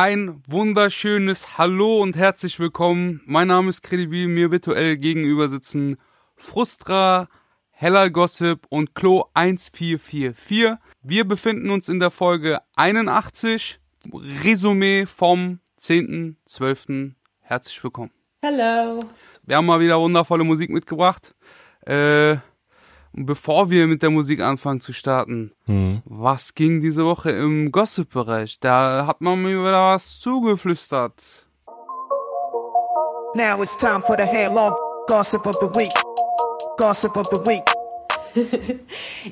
Ein wunderschönes Hallo und herzlich willkommen. Mein Name ist Credibil, mir virtuell gegenüber sitzen Frustra, Heller Gossip und Klo 1444. Wir befinden uns in der Folge 81. Resümee vom 10.12. Herzlich willkommen. Hallo. Wir haben mal wieder wundervolle Musik mitgebracht. Äh, und bevor wir mit der Musik anfangen zu starten, Mhm. was ging diese Woche im Gossip-Bereich? Da hat man mir wieder was zugeflüstert. Now it's time for the hair-long gossip of the week. Gossip of the week.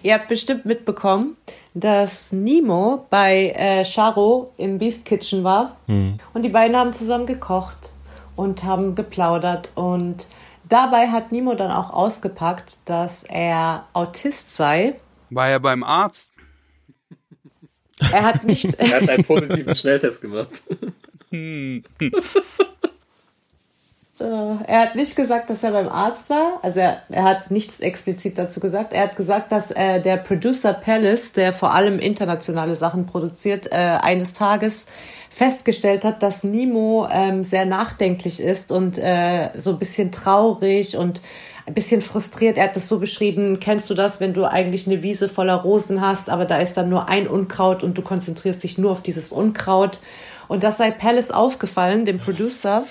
Ihr habt bestimmt mitbekommen, dass Nemo bei äh, Charo im Beast Kitchen war. Und die beiden haben zusammen gekocht und haben geplaudert. Und dabei hat Nemo dann auch ausgepackt, dass er Autist sei. War ja beim Arzt. Er hat nicht. Er hat einen positiven Schnelltest gemacht. Äh, Er hat nicht gesagt, dass er beim Arzt war. Also er, er hat nichts explizit dazu gesagt. Er hat gesagt, dass äh, der Producer Palace, der vor allem internationale Sachen produziert, äh, eines Tages festgestellt hat, dass Nemo ähm, sehr nachdenklich ist und äh, so ein bisschen traurig und ein bisschen frustriert. Er hat das so beschrieben, kennst du das, wenn du eigentlich eine Wiese voller Rosen hast, aber da ist dann nur ein Unkraut und du konzentrierst dich nur auf dieses Unkraut. Und das sei Palace aufgefallen, dem Producer.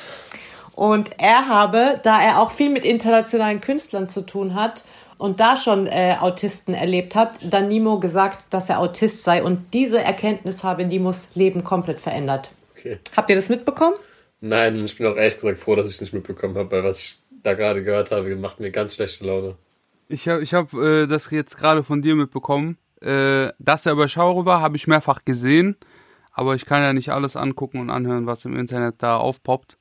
Und er habe, da er auch viel mit internationalen Künstlern zu tun hat und da schon äh, Autisten erlebt hat, dann Nemo gesagt, dass er Autist sei. Und diese Erkenntnis habe Nimos Leben komplett verändert. Okay. Habt ihr das mitbekommen? Nein, ich bin auch ehrlich gesagt froh, dass ich es nicht mitbekommen habe, weil was ich da gerade gehört habe, macht mir ganz schlechte Laune. Ich habe ich hab, äh, das jetzt gerade von dir mitbekommen. Äh, dass er überschaubar war, habe ich mehrfach gesehen. Aber ich kann ja nicht alles angucken und anhören, was im Internet da aufpoppt.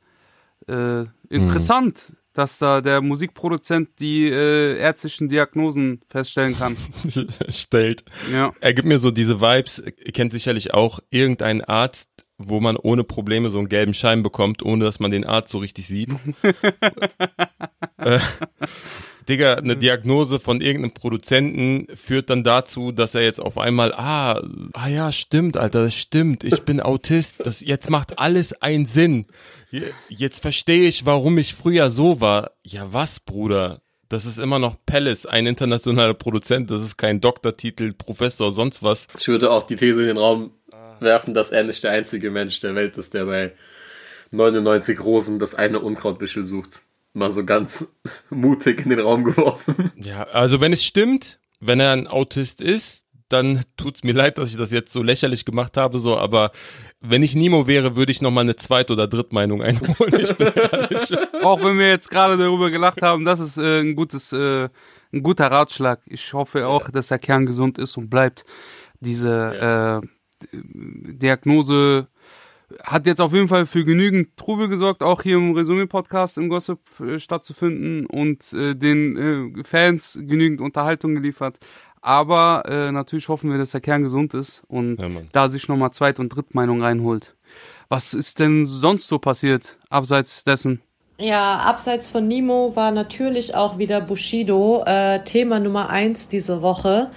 Äh, interessant, dass da der Musikproduzent die äh, ärztlichen Diagnosen feststellen kann. stellt. Ja. Er gibt mir so diese Vibes, kennt sicherlich auch irgendeinen Arzt, wo man ohne Probleme so einen gelben Schein bekommt, ohne dass man den Arzt so richtig sieht. äh, Digga, eine Diagnose von irgendeinem Produzenten führt dann dazu, dass er jetzt auf einmal, ah, ah ja, stimmt, Alter, das stimmt, ich bin Autist, das jetzt macht alles einen Sinn. Je- Jetzt verstehe ich, warum ich früher so war. Ja, was, Bruder? Das ist immer noch Palace, ein internationaler Produzent, das ist kein Doktortitel, Professor, sonst was. Ich würde auch die These in den Raum werfen, dass er nicht der einzige Mensch der Welt ist, der bei 99 Rosen das eine Unkrautbüschel sucht. Mal so ganz mutig in den Raum geworfen. Ja, also wenn es stimmt, wenn er ein Autist ist, dann tut's mir leid, dass ich das jetzt so lächerlich gemacht habe, so, aber wenn ich Nemo wäre, würde ich noch mal eine zweite oder Drittmeinung einholen. Ich bin ehrlich. Auch wenn wir jetzt gerade darüber gelacht haben, das ist äh, ein gutes, äh, ein guter Ratschlag. Ich hoffe auch, dass der Kern gesund ist und bleibt. Diese äh, Diagnose hat jetzt auf jeden Fall für genügend Trubel gesorgt, auch hier im Resümee-Podcast im Gossip äh, stattzufinden und äh, den äh, Fans genügend Unterhaltung geliefert. Aber äh, natürlich hoffen wir, dass der Kern gesund ist und Ja, da sich nochmal Zweit- und Drittmeinung reinholt. Was ist denn sonst so passiert, abseits dessen? Ja, abseits von Nemo war natürlich auch wieder Bushido äh, Thema Nummer eins diese Woche.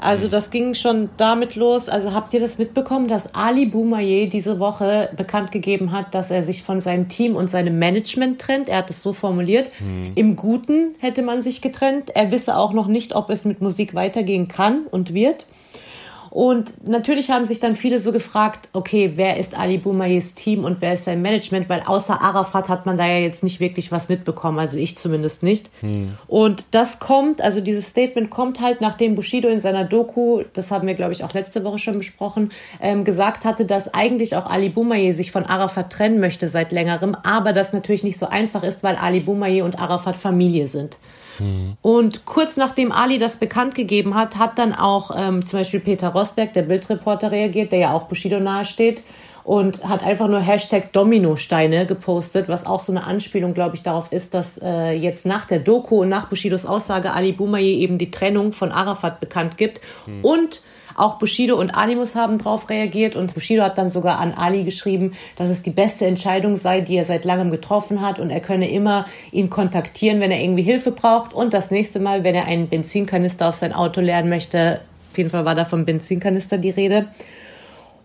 Also das ging schon damit los. Also habt ihr das mitbekommen, dass Ali Boumaier diese Woche bekannt gegeben hat, dass er sich von seinem Team und seinem Management trennt? Er hat es so formuliert. Im Guten hätte man sich getrennt. Er wisse auch noch nicht, ob es mit Musik weitergehen kann und wird. Und natürlich haben sich dann viele so gefragt, okay, wer ist Ali Boumaiers Team und wer ist sein Management? Weil außer Arafat hat man da ja jetzt nicht wirklich was mitbekommen, also ich zumindest nicht. Und das kommt, also dieses Statement kommt halt, nachdem Bushido in seiner Doku, das haben wir glaube ich auch letzte Woche schon besprochen, ähm, gesagt hatte, dass eigentlich auch Ali Boumaier sich von Arafat trennen möchte seit längerem, aber das natürlich nicht so einfach ist, weil Ali Boumaier und Arafat Familie sind. Und kurz nachdem Ali das bekannt gegeben hat, hat dann auch ähm, zum Beispiel Peter Rosberg, der Bildreporter, reagiert, der ja auch Bushido nahesteht und hat einfach nur Hashtag Dominosteine gepostet, was auch so eine Anspielung, glaube ich, darauf ist, dass äh, jetzt nach der Doku und nach Bushidos Aussage Ali Boumaier eben die Trennung von Arafat bekannt gibt und auch Bushido und Animus haben darauf reagiert und Bushido hat dann sogar an Ali geschrieben, dass es die beste Entscheidung sei, die er seit langem getroffen hat und er könne immer ihn kontaktieren, wenn er irgendwie Hilfe braucht und das nächste Mal, wenn er einen Benzinkanister auf sein Auto leeren möchte, auf jeden Fall war da vom Benzinkanister die Rede.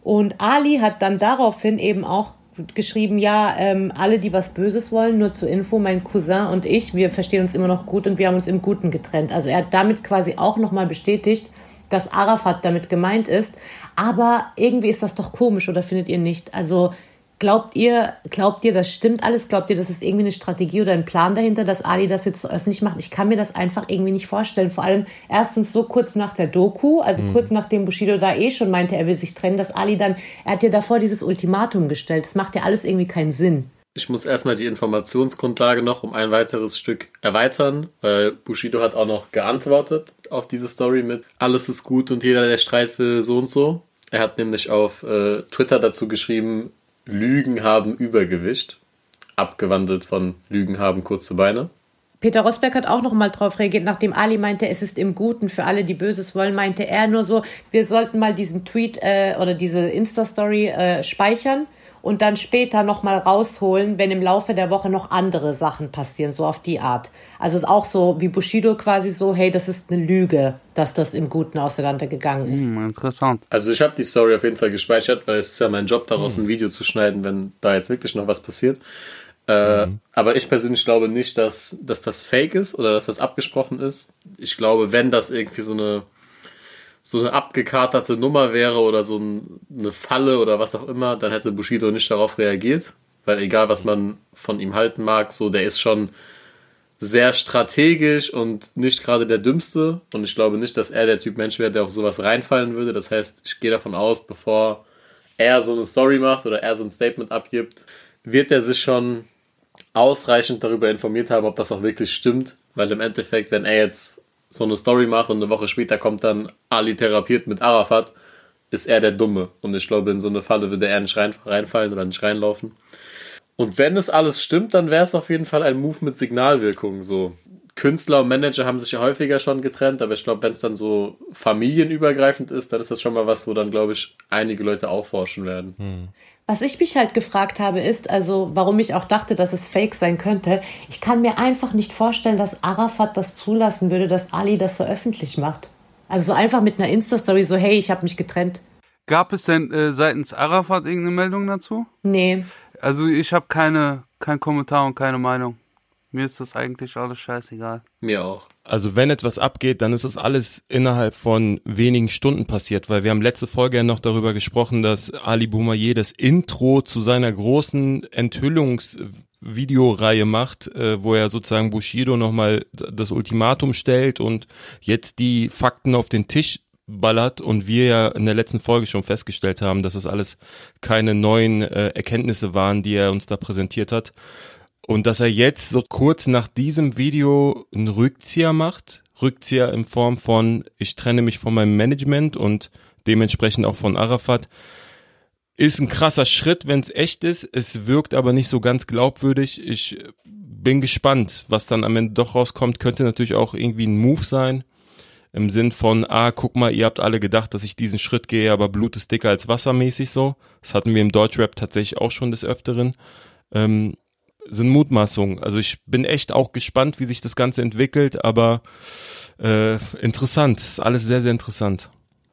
Und Ali hat dann daraufhin eben auch geschrieben, ja, ähm, alle, die was Böses wollen, nur zur Info, mein Cousin und ich, wir verstehen uns immer noch gut und wir haben uns im Guten getrennt. Also er hat damit quasi auch nochmal bestätigt, dass Arafat damit gemeint ist. Aber irgendwie ist das doch komisch, oder findet ihr nicht? Also Glaubt ihr, glaubt ihr, das stimmt alles? Glaubt ihr, das ist irgendwie eine Strategie oder ein Plan dahinter, dass Ali das jetzt so öffentlich macht? Ich kann mir das einfach irgendwie nicht vorstellen. Vor allem erstens so kurz nach der Doku, also mhm. kurz nachdem Bushido da eh schon meinte, er will sich trennen, dass Ali dann, er hat ja davor dieses Ultimatum gestellt. Das macht ja alles irgendwie keinen Sinn. Ich muss erstmal die Informationsgrundlage noch um ein weiteres Stück erweitern, weil Bushido hat auch noch geantwortet auf diese Story mit alles ist gut und jeder, der Streit will, so und so. Er hat nämlich auf äh, Twitter dazu geschrieben, Lügen haben Übergewicht. Abgewandelt von Lügen haben kurze Beine. Peter Rosberg hat auch noch mal drauf reagiert, nachdem Ali meinte, es ist im Guten für alle, die Böses wollen, meinte er nur so, wir sollten mal diesen Tweet äh, oder diese Insta-Story äh, speichern und dann später nochmal rausholen, wenn im Laufe der Woche noch andere Sachen passieren, so auf die Art. Also auch so wie Bushido quasi so, hey, das ist eine Lüge, dass das im Guten auseinandergegangen ist. Hm, interessant. Also ich habe die Story auf jeden Fall gespeichert, weil es ist ja mein Job, daraus hm. ein Video zu schneiden, wenn da jetzt wirklich noch was passiert. Äh, mhm. Aber ich persönlich glaube nicht, dass, dass das fake ist oder dass das abgesprochen ist. Ich glaube, wenn das irgendwie so eine so eine abgekaterte Nummer wäre oder so ein, eine Falle oder was auch immer, dann hätte Bushido nicht darauf reagiert. Weil egal, was man von ihm halten mag, so der ist schon sehr strategisch und nicht gerade der Dümmste. Und ich glaube nicht, dass er der Typ Mensch wäre, der auf sowas reinfallen würde. Das heißt, ich gehe davon aus, bevor er so eine Story macht oder er so ein Statement abgibt, wird er sich schon ausreichend darüber informiert haben, ob das auch wirklich stimmt. Weil im Endeffekt, wenn er jetzt so eine Story macht und eine Woche später kommt dann Ali therapiert mit Arafat, ist er der Dumme. Und ich glaube, in so eine Falle würde er nicht rein, reinfallen oder nicht reinlaufen. Und wenn es alles stimmt, dann wäre es auf jeden Fall ein Move mit Signalwirkung. So Künstler und Manager haben sich ja häufiger schon getrennt, aber ich glaube, wenn es dann so familienübergreifend ist, dann ist das schon mal was, wo dann, glaube ich, einige Leute auch forschen werden. Hm. Was ich mich halt gefragt habe, ist, also warum ich auch dachte, dass es fake sein könnte. Ich kann mir einfach nicht vorstellen, dass Arafat das zulassen würde, dass Ali das so öffentlich macht. Also so einfach mit einer Insta-Story, so hey, ich habe mich getrennt. Gab es denn äh, seitens Arafat irgendeine Meldung dazu? Nee. Also ich habe keine, kein Kommentar und keine Meinung. Mir ist das eigentlich alles scheißegal. Mir auch. Also wenn etwas abgeht, dann ist das alles innerhalb von wenigen Stunden passiert, weil wir haben letzte Folge ja noch darüber gesprochen, dass Ali Boumaier das Intro zu seiner großen Enthüllungsvideoreihe macht, äh, wo er sozusagen Bushido nochmal das Ultimatum stellt und jetzt die Fakten auf den Tisch ballert und wir ja in der letzten Folge schon festgestellt haben, dass das alles keine neuen äh, Erkenntnisse waren, die er uns da präsentiert hat. Und dass er jetzt so kurz nach diesem Video einen Rückzieher macht, Rückzieher in Form von, ich trenne mich von meinem Management und dementsprechend auch von Arafat, ist ein krasser Schritt, wenn es echt ist. Es wirkt aber nicht so ganz glaubwürdig. Ich bin gespannt, was dann am Ende doch rauskommt. Könnte natürlich auch irgendwie ein Move sein. Im Sinn von, ah, guck mal, ihr habt alle gedacht, dass ich diesen Schritt gehe, aber Blut ist dicker als wassermäßig so. Das hatten wir im Deutschrap tatsächlich auch schon des Öfteren. Ähm, sind Mutmaßungen. Also ich bin echt auch gespannt, wie sich das Ganze entwickelt, aber äh, interessant. Ist alles sehr, sehr interessant.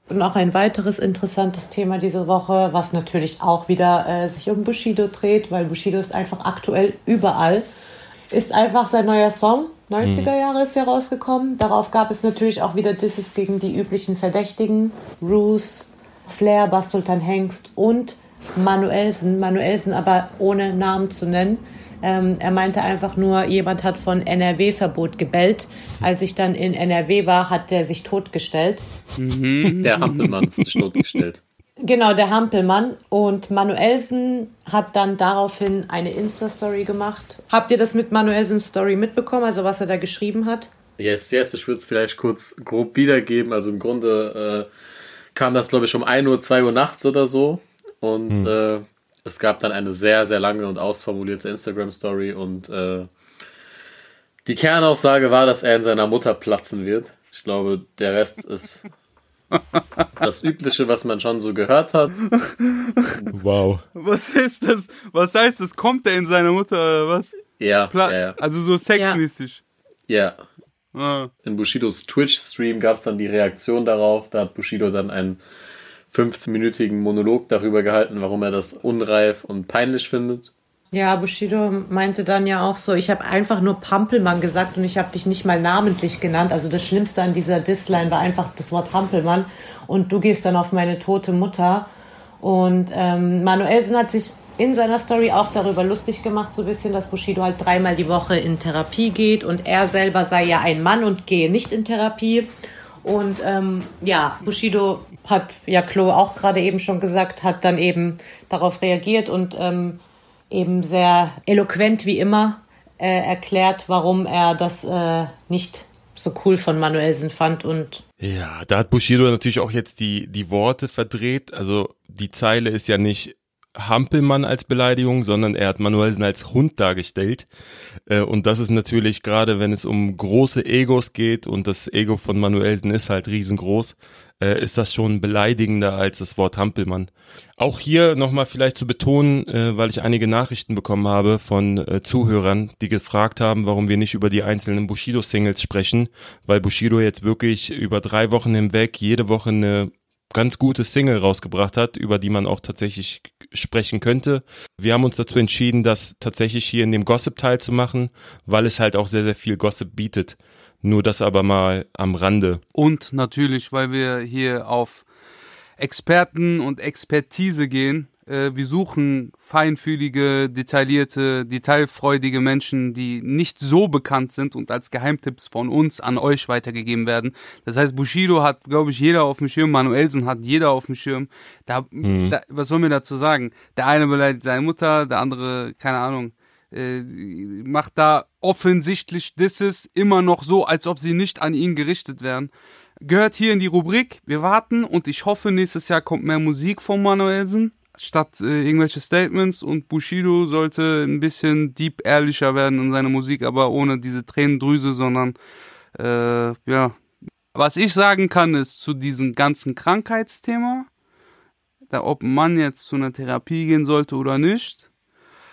Und auch ein weiteres interessantes Thema diese Woche, was natürlich auch wieder äh, sich um Bushido dreht, weil Bushido ist einfach aktuell überall, ist einfach sein neuer Song. 90er mhm. Jahre ist herausgekommen. Darauf gab es natürlich auch wieder Disses gegen die üblichen Verdächtigen. Roos, Flair, Bas Sultan Hengst und Manuelsen. Manuelsen aber ohne Namen zu nennen. Ähm, er meinte einfach nur, jemand hat von NRW-Verbot gebellt. Als ich dann in NRW war, hat der sich totgestellt. Mhm. Der Hampelmann hat sich totgestellt. Genau, der Hampelmann. Und Manuelsen hat dann daraufhin eine Insta-Story gemacht. Habt ihr das mit Manuelsens Story mitbekommen, also was er da geschrieben hat? Yes, yes, ich würde es vielleicht kurz grob wiedergeben. Also im Grunde äh, kam das, glaube ich, um 1 Uhr, 2 Uhr nachts oder so. Und hm. äh, es gab dann eine sehr, sehr lange und ausformulierte Instagram-Story und äh, die Kernaussage war, dass er in seiner Mutter platzen wird. Ich glaube, der Rest ist das Übliche, was man schon so gehört hat. Wow. Was ist das? Was heißt das? Kommt er in seiner Mutter oder was? Ja, Pla ja, ja. Also so sexmäßig. Ja. Ah. In Bushidos Twitch-Stream gab es dann die Reaktion darauf. Da hat Bushido dann ein 15-minütigen Monolog darüber gehalten, warum er das unreif und peinlich findet. Ja, Bushido meinte dann ja auch so, ich habe einfach nur Pampelmann gesagt und ich habe dich nicht mal namentlich genannt. Also das Schlimmste an dieser Disline war einfach das Wort Hampelmann und du gehst dann auf meine tote Mutter. Und ähm, Manuelsen hat sich in seiner Story auch darüber lustig gemacht, so ein bisschen, dass Bushido halt dreimal die Woche in Therapie geht und er selber sei ja ein Mann und gehe nicht in Therapie. Und ähm, ja, Bushido hat ja Klo auch gerade eben schon gesagt, hat dann eben darauf reagiert und ähm, eben sehr eloquent wie immer äh, erklärt, warum er das äh, nicht so cool von Manuelsen fand und Ja, da hat Bushido natürlich auch jetzt die, die Worte verdreht. Also die Zeile ist ja nicht Hampelmann als Beleidigung, sondern er hat Manuelsen als Hund dargestellt. Äh, Und das ist natürlich gerade, wenn es um große Egos geht und das Ego von Manuelsen ist halt riesengroß, äh, ist das schon beleidigender als das Wort Hampelmann. Auch hier nochmal vielleicht zu betonen, äh, weil ich einige Nachrichten bekommen habe von Zuhörern, die gefragt haben, warum wir nicht über die einzelnen Bushido-Singles sprechen, weil Bushido jetzt wirklich über drei Wochen hinweg jede Woche eine ganz gute Single rausgebracht hat, über die man auch tatsächlich sprechen könnte. Wir haben uns dazu entschieden, das tatsächlich hier in dem Gossip-Teil zu machen, weil es halt auch sehr, sehr viel Gossip bietet. Nur das aber mal am Rande. Und natürlich, weil wir hier auf Experten und Expertise gehen. Äh, wir suchen feinfühlige, detaillierte, detailfreudige Menschen, die nicht so bekannt sind und als Geheimtipps von uns an euch weitergegeben werden. Das heißt, Bushido hat, glaube ich, jeder auf dem Schirm, Manuelsen hat jeder auf dem Schirm. Da, da, was soll mir dazu sagen? Der eine beleidigt seine Mutter, der andere, keine Ahnung, äh, macht da offensichtlich Disses immer noch so, als ob sie nicht an ihn gerichtet wären. Gehört hier in die Rubrik. Wir warten und ich hoffe, nächstes Jahr kommt mehr Musik von Manuelsen statt äh, irgendwelche Statements und Bushido sollte ein bisschen deep ehrlicher werden in seiner Musik, aber ohne diese Tränendrüse, sondern äh, ja. Was ich sagen kann, ist zu diesem ganzen Krankheitsthema, da ob Mann jetzt zu einer Therapie gehen sollte oder nicht,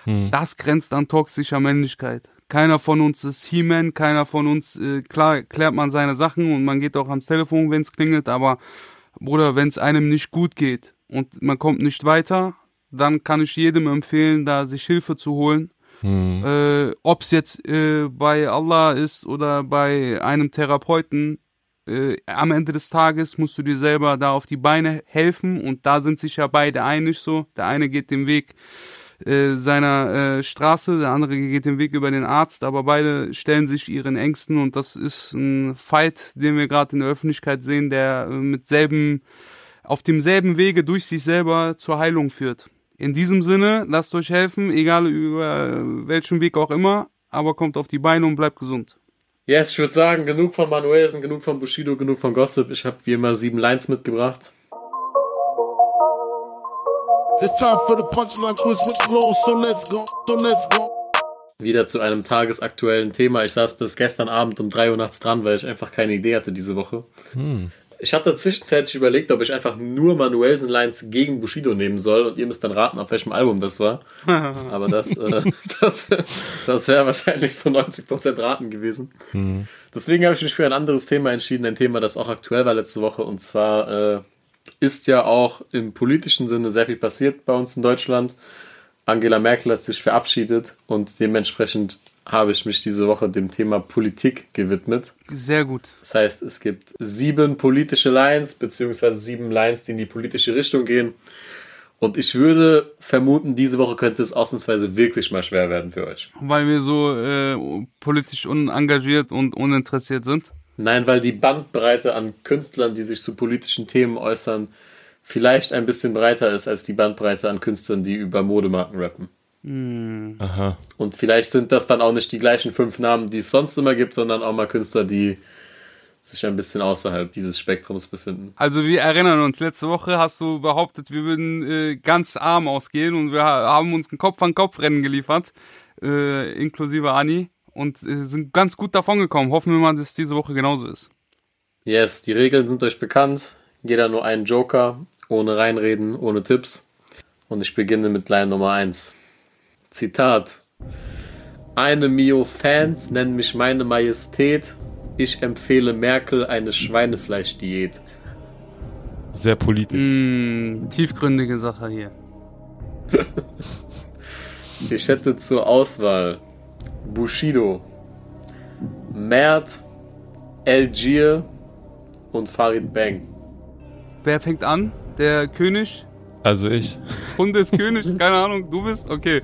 das grenzt an toxischer Männlichkeit. Keiner von uns ist He-Man, keiner von uns, äh, klar klärt man seine Sachen und man geht auch ans Telefon, wenn es klingelt, aber Bruder, wenn es einem nicht gut geht und man kommt nicht weiter, dann kann ich jedem empfehlen, da sich Hilfe zu holen. Äh, Ob es jetzt äh, bei Allah ist oder bei einem Therapeuten, äh, am Ende des Tages musst du dir selber da auf die Beine helfen und da sind sich ja beide einig so. Der eine geht den Weg äh, seiner äh, Straße, der andere geht den Weg über den Arzt, aber beide stellen sich ihren Ängsten und das ist ein Fight, den wir gerade in der Öffentlichkeit sehen, der äh, mit selben, auf demselben Wege durch sich selber zur Heilung führt. In diesem Sinne, lasst euch helfen, egal über welchen Weg auch immer, aber kommt auf die Beine und bleibt gesund. Yes, ich würde sagen, genug von Manuelsen, genug von Bushido, genug von Gossip. Ich habe wie immer sieben Lines mitgebracht. It's time for the punchline quiz with Flo, so let's go, so let's go. Wieder zu einem tagesaktuellen Thema. Ich saß bis gestern Abend um 3 Uhr nachts dran, weil ich einfach keine Idee hatte diese Woche. Ich hatte zwischenzeitlich überlegt, ob ich einfach nur Manuelsen-Lines gegen Bushido nehmen soll und ihr müsst dann raten, auf welchem Album das war. Aber das, äh, das, das wäre wahrscheinlich so 90% raten gewesen. Deswegen habe ich mich für ein anderes Thema entschieden, ein Thema, das auch aktuell war letzte Woche. Und zwar äh, ist ja auch im politischen Sinne sehr viel passiert bei uns in Deutschland. Angela Merkel hat sich verabschiedet und dementsprechend habe ich mich diese Woche dem Thema Politik gewidmet. Sehr gut. Das heißt, es gibt sieben politische Lines, beziehungsweise sieben Lines, die in die politische Richtung gehen. Und ich würde vermuten, diese Woche könnte es ausnahmsweise wirklich mal schwer werden für euch. Weil wir so äh, politisch unengagiert und uninteressiert sind. Nein, weil die Bandbreite an Künstlern, die sich zu politischen Themen äußern, vielleicht ein bisschen breiter ist als die Bandbreite an Künstlern, die über Modemarken rappen. Aha. Und vielleicht sind das dann auch nicht die gleichen fünf Namen, die es sonst immer gibt, sondern auch mal Künstler, die sich ein bisschen außerhalb dieses Spektrums befinden. Also wir erinnern uns, letzte Woche hast du behauptet, wir würden äh, ganz arm ausgehen und wir ha- haben uns ein Kopf-an-Kopf-Rennen geliefert, äh, inklusive Ani, und äh, sind ganz gut davon gekommen. Hoffen wir mal, dass es diese Woche genauso ist. Yes, die Regeln sind euch bekannt. Jeder nur einen Joker, ohne reinreden, ohne Tipps. Und ich beginne mit Line Nummer 1. Zitat. Eine Mio Fans nennen mich meine Majestät. Ich empfehle Merkel eine Schweinefleischdiät. Sehr politisch. Mm, tiefgründige Sache hier. Ich hätte zur Auswahl Bushido, Mert, Algier und Farid Bang. Wer fängt an? Der König? Also ich. Kunde ist König? Keine Ahnung, du bist? Okay.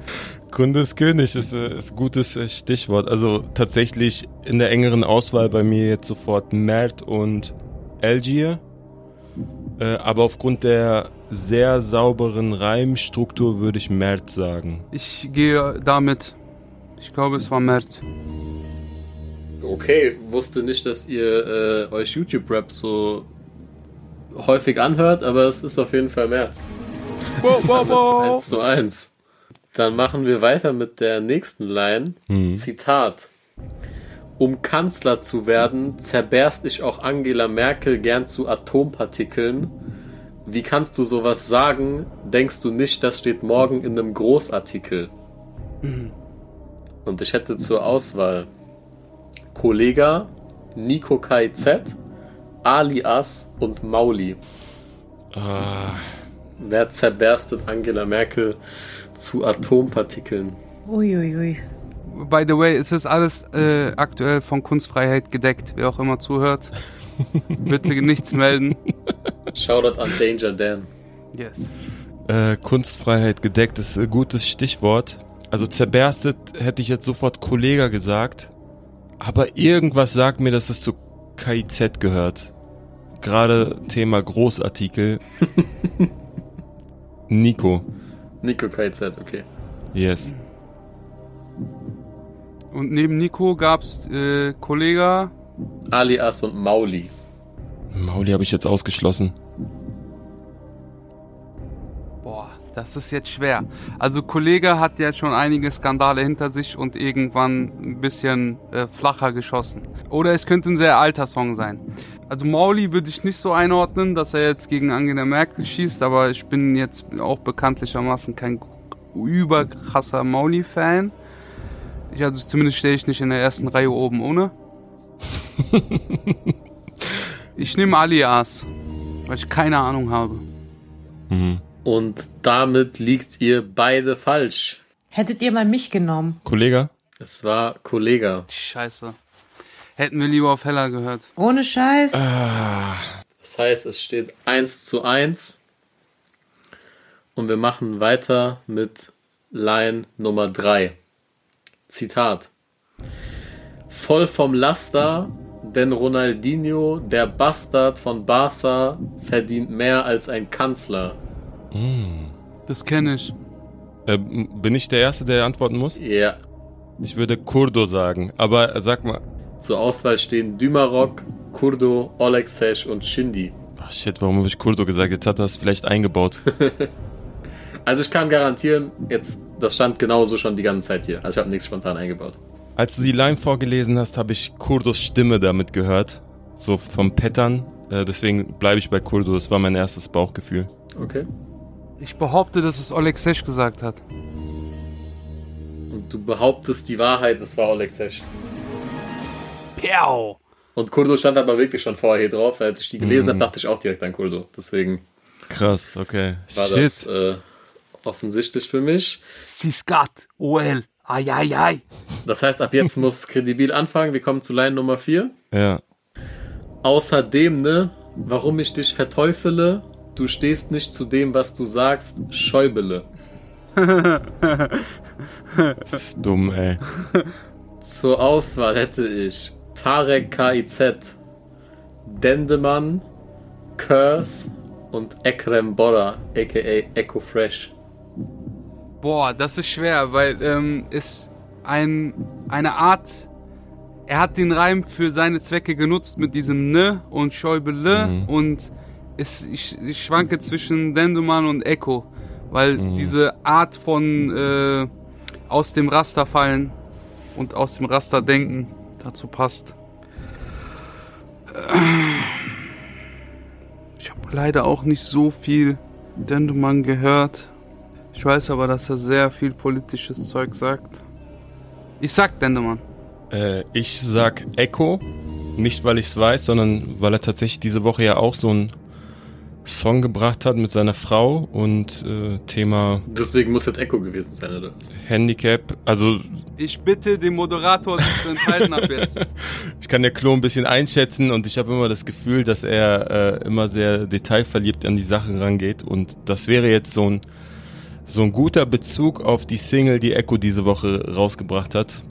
Kunde ist König ist, äh, ist ein gutes äh, Stichwort. Also tatsächlich in der engeren Auswahl bei mir jetzt sofort Mert und Algier. Äh, aber aufgrund der sehr sauberen Reimstruktur würde ich Mert sagen. Ich gehe damit. Ich glaube, es war März. Okay, wusste nicht, dass ihr äh, euch YouTube-Rap so häufig anhört, aber es ist auf jeden Fall März. Wow, wow, wow. 1 zu 1. Dann machen wir weiter mit der nächsten Line. Zitat. Um Kanzler zu werden, zerberst ich auch Angela Merkel gern zu Atompartikeln. Wie kannst du sowas sagen? Denkst du nicht, das steht morgen in einem Großartikel? Und ich hätte zur Auswahl Kollega, Nico KZ, Alias und Mauli. Ah, Wer zerberstet Angela Merkel zu Atompartikeln? Uiuiui. By the way, es ist alles äh, aktuell von Kunstfreiheit gedeckt. Wer auch immer zuhört, bitte nichts melden. Shoutout an Danger Dan. Yes. äh, Kunstfreiheit gedeckt ist ein gutes Stichwort. Also zerberstet hätte ich jetzt sofort Kollega gesagt. Aber irgendwas sagt mir, dass es zu KIZ gehört. Gerade Thema Großartikel. Nico. Nico KZ, okay. Yes. Und neben Nico gab's äh, Kollega. Alias und Mauli. Mauli habe ich jetzt ausgeschlossen. Boah, das ist jetzt schwer. Also Kollege hat ja schon einige Skandale hinter sich und irgendwann ein bisschen äh, flacher geschossen. Oder es könnte ein sehr alter Song sein. Also Mauli würde ich nicht so einordnen, dass er jetzt gegen Angela Merkel schießt, aber ich bin jetzt auch bekanntlichermaßen kein überkrasser Mauli-Fan. Ich, also zumindest stehe ich nicht in der ersten Reihe oben ohne. ich nehme Alias, weil ich keine Ahnung habe. Mhm. Und damit liegt ihr beide falsch. Hättet ihr mal mich genommen? Kollega? Es war Kollega. Scheiße. Hätten wir lieber auf Heller gehört. Ohne Scheiß? Das heißt, es steht 1 zu 1. Und wir machen weiter mit Line Nummer 3. Zitat. Voll vom Laster, denn Ronaldinho, der Bastard von Barca, verdient mehr als ein Kanzler. Das kenne ich. Äh, bin ich der Erste, der antworten muss? Ja. Ich würde Kurdo sagen. Aber sag mal. Zur Auswahl stehen Dümarok, Kurdo, Olexesh und Shindi. Ach shit, warum habe ich Kurdo gesagt? Jetzt hat er es vielleicht eingebaut. Also ich kann garantieren, jetzt das stand genauso schon die ganze Zeit hier. Also ich habe nichts spontan eingebaut. Als du die Line vorgelesen hast, habe ich Kurdos Stimme damit gehört. So vom Pattern. Äh, deswegen bleibe ich bei Kurdo. Das war mein erstes Bauchgefühl. Okay. Ich behaupte, dass es Oleg Sesh gesagt hat. Und du behauptest die Wahrheit, es war Olexesh. Piau! Und Kurdo stand aber wirklich schon vorher hier drauf. Als ich die gelesen habe, dachte ich auch direkt an Kurdo. Deswegen Krass, okay. war Shit. das äh, offensichtlich für mich. Siskat, OL, ai ai ai. Das heißt, ab jetzt muss Kredibil anfangen. Wir kommen zu Line Nummer 4. Ja. Außerdem, ne, warum ich dich verteufele, du stehst nicht zu dem, was du sagst, Schäubele. Das ist dumm, ey. Zur Auswahl hätte ich Tarek KIZ, Dendemann, Curse und Ekrem Bora, aka Echo Fresh. Boah, das ist schwer, weil ähm, es ein, eine Art. Er hat den Reim für seine Zwecke genutzt mit diesem Ne und Schäubele und es, ich, ich schwanke zwischen Dendemann und Echo, weil diese Art von äh, aus dem Raster fallen und aus dem Raster denken dazu passt. Ich habe leider auch nicht so viel Dendemann gehört. Ich weiß aber, dass er sehr viel politisches Zeug sagt. Ich sag Dendemann. Äh, ich sag Echo. Nicht, weil ich es weiß, sondern weil er tatsächlich diese Woche ja auch so ein Song gebracht hat mit seiner Frau und äh, Thema Deswegen muss jetzt Echo gewesen sein, oder? Handicap. Also Ich bitte den Moderator, sich zu enthalten ab jetzt. ich kann der Klo ein bisschen einschätzen und ich habe immer das Gefühl, dass er äh, immer sehr detailverliebt an die Sachen rangeht und das wäre jetzt so ein so ein guter Bezug auf die Single, die Echo diese Woche rausgebracht hat.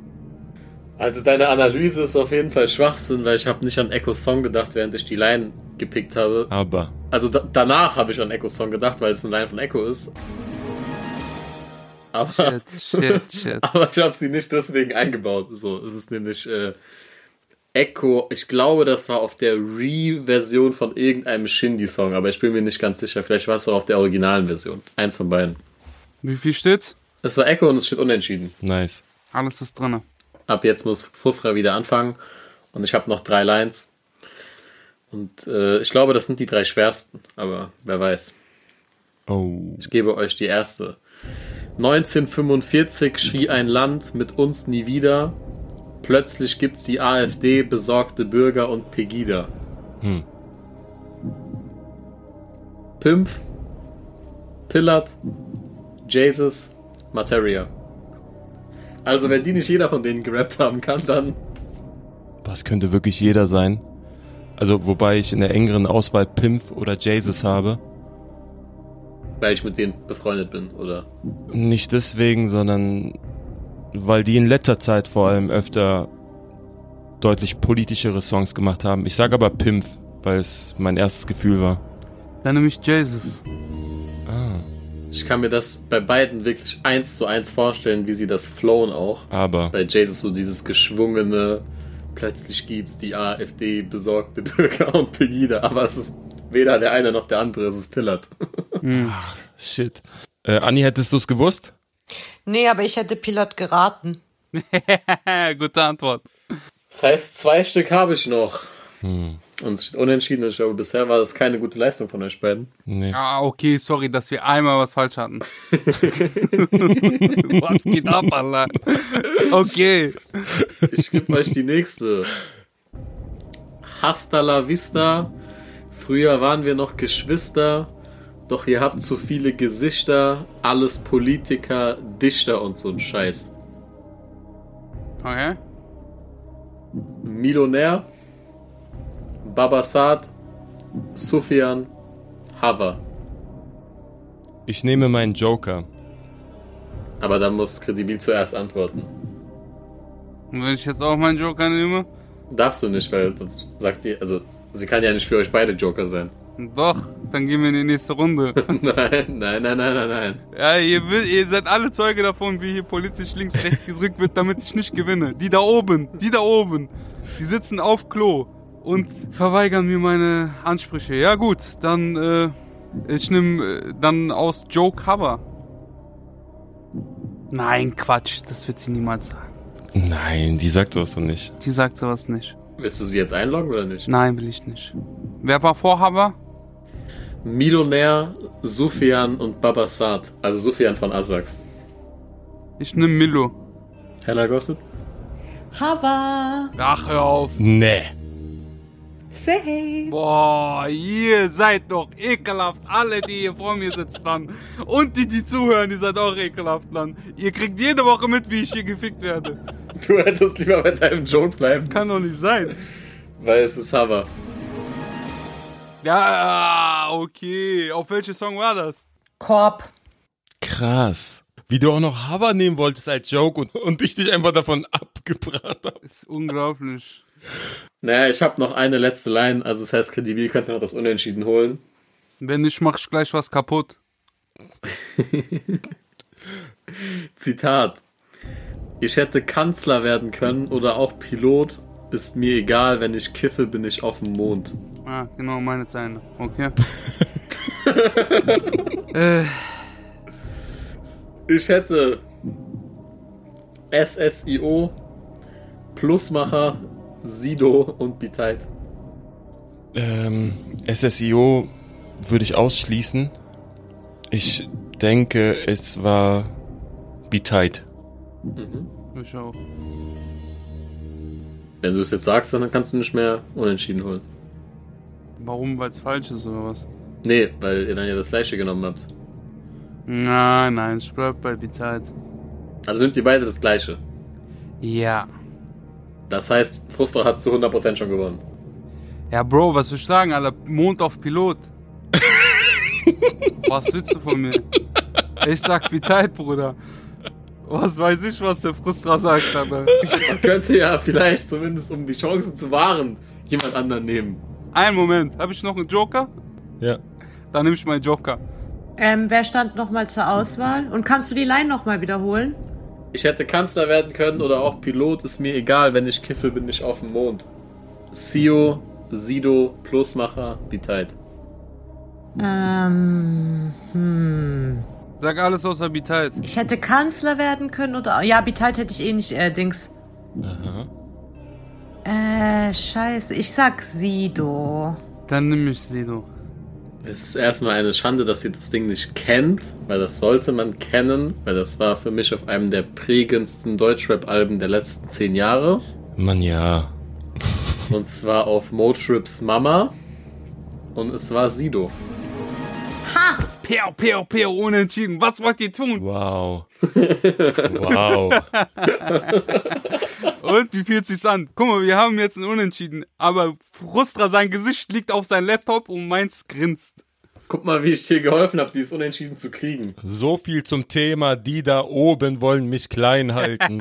Also deine Analyse ist auf jeden Fall Schwachsinn, weil ich habe nicht an Echos Song gedacht, während ich die Line gepickt habe. Aber Also da danach habe ich an Echos Song gedacht, weil es eine Line von Echo ist. Aber, Shit, shit, shit. aber ich habe sie nicht deswegen eingebaut. So, es ist nämlich äh, Echo. Ich glaube, das war auf der Re-Version von irgendeinem Shindy-Song, aber ich bin mir nicht ganz sicher. Vielleicht war es auch auf der originalen Version. Eins von beiden. Wie viel steht's? Es war Echo und es steht unentschieden. nice. Alles ist drinne. Ab jetzt muss Fusra wieder anfangen. Und ich habe noch drei Lines. Und äh, ich glaube, das sind die drei schwersten. Aber wer weiß. Oh. Ich gebe euch die erste. 1945 schrie ein Land mit uns nie wieder. Plötzlich gibt's die AfD, besorgte Bürger und Pegida. Hm. Pimpf, Pillard, Jesus, Materia. Also, wenn die nicht jeder von denen gerappt haben kann, dann Das könnte wirklich jeder sein. Also wobei ich in der engeren Auswahl Pimp oder Jesus habe. weil ich mit denen befreundet bin, oder? Nicht deswegen, sondern weil die in letzter Zeit vor allem öfter deutlich politischere Songs gemacht haben. Ich sage aber Pimp, weil es mein erstes Gefühl war. Dann nehme ich Jesus. Ich kann mir das bei beiden wirklich eins zu eins vorstellen, wie sie das flown auch. aber Bei Jesus so dieses geschwungene, plötzlich gibt's die AfD, besorgte Bürger und Pegida, aber es ist weder der eine noch der andere, es ist Pillard. shit. Äh, Anni, hättest du es gewusst? Nee, aber ich hätte Pilot geraten. Gute Antwort. Das heißt, zwei Stück habe ich noch. Und es steht unentschieden. Ich glaube, bisher war das keine gute Leistung von euch beiden. Nee. Ah, okay, sorry, dass wir einmal was falsch hatten. was geht ab, Allah? Okay. Ich gebe euch die nächste. Hasta la vista. Früher waren wir noch Geschwister. Doch ihr habt zu viele Gesichter. Alles Politiker, Dichter und so ein Scheiß. Okay. Millionär. Babasat. Sufyan. Hava. Ich nehme meinen Joker. Aber dann muss Kredibil zuerst antworten. Und wenn ich jetzt auch meinen Joker nehme? Darfst du nicht, weil das sagt ihr, also sie kann ja nicht für euch beide Joker sein. Doch, dann gehen wir in die nächste Runde. nein, nein, nein, nein, nein, nein. Ja, ihr, ihr seid alle Zeuge davon, wie hier politisch links, rechts gedrückt wird, damit ich nicht gewinne. Die da oben, die da oben, die sitzen auf Klo und verweigern mir meine Ansprüche. Ja gut, dann, äh, ich nehme äh, dann aus Joe Cover. Nein, Quatsch, das wird sie niemals sagen. Nein, die sagt sowas doch nicht. Die sagt sowas nicht. Willst du sie jetzt einloggen oder nicht? Nein, will ich nicht. Wer war Vorhaber? Millionär, Sufyan und Babasat. Also Sufyan von Asax. Ich nehme Milo. Hella Gossip? Hava. Ach, hör auf. Nee. Say. Boah, ihr seid doch ekelhaft. Alle, die hier vor mir sitzen dann. Und die, die zuhören, ihr seid auch ekelhaft dann. Ihr kriegt jede Woche mit, wie ich hier gefickt werde. Du hättest lieber bei deinem Joke bleiben. Kann doch nicht sein. Weil es ist Hava. Ja, okay. Auf welchen Song war das? Korb. Krass. Wie du auch noch Hava nehmen wolltest als Joke und, und ich dich einfach davon abgebracht habe. ist unglaublich. Naja, ich habe noch eine letzte Line. Also das heißt, Kredibil könnte noch das Unentschieden holen. Wenn nicht, mach ich gleich was kaputt. Zitat. Ich hätte Kanzler werden können oder auch Pilot. Ist mir egal, wenn ich kiffe, bin ich auf dem Mond. Ah, genau, meine Zeile. Okay. äh, Ich hätte SSIO, Plusmacher, Sido und Biteit. Ähm, SSIO würde ich ausschließen. Ich denke, es war Be-Tight. ich auch. Wenn du es jetzt sagst, dann kannst du nicht mehr unentschieden holen. Warum? Weil es falsch ist oder was? Nee, weil ihr dann ja das gleiche genommen habt. Nein, nein, ich bleib bei Bitheit. Also sind die beide das gleiche. Ja. Das heißt, Frustra hat zu 100% schon gewonnen. Ja, Bro, was soll ich sagen, Alter? Mond auf Pilot. was willst du von mir? Ich sag Bitheit, Bruder. Was weiß ich, was der Frustra sagt, Alter. Man könnte ja vielleicht zumindest, um die Chancen zu wahren, jemand anderen nehmen. Einen Moment, habe ich noch einen Joker? Ja. Dann nehme ich meinen Joker. Ähm, wer stand nochmal zur Auswahl? Und kannst du die Line nochmal wiederholen? Ich hätte Kanzler werden können oder auch Pilot, ist mir egal. Wenn ich kiffel, bin ich auf dem Mond. Sio, Sido, Plusmacher, Biteit. Ähm, hm. Sag alles außer Bitheit. Ich hätte Kanzler werden können oder. Ja, Biteit hätte ich eh nicht, äh, Dings. Äh, scheiße. Ich sag Sido. Dann nehme ich Sido. Es ist erstmal eine Schande, dass ihr das Ding nicht kennt, weil das sollte man kennen, weil das war für mich auf einem der prägendsten Deutschrap-Alben der letzten zehn Jahre. Mann, ja. Und zwar auf Motrips Mama. Und es war Sido. Pew, pew, pew, unentschieden. Was wollt ihr tun? Wow. wow. Und wie fühlt sich's an? Guck mal, wir haben jetzt einen Unentschieden. Aber Frustra, sein Gesicht liegt auf seinem Laptop und meins grinst. Guck mal, wie ich dir geholfen habe, dieses Unentschieden zu kriegen. So viel zum Thema, die da oben wollen mich klein halten.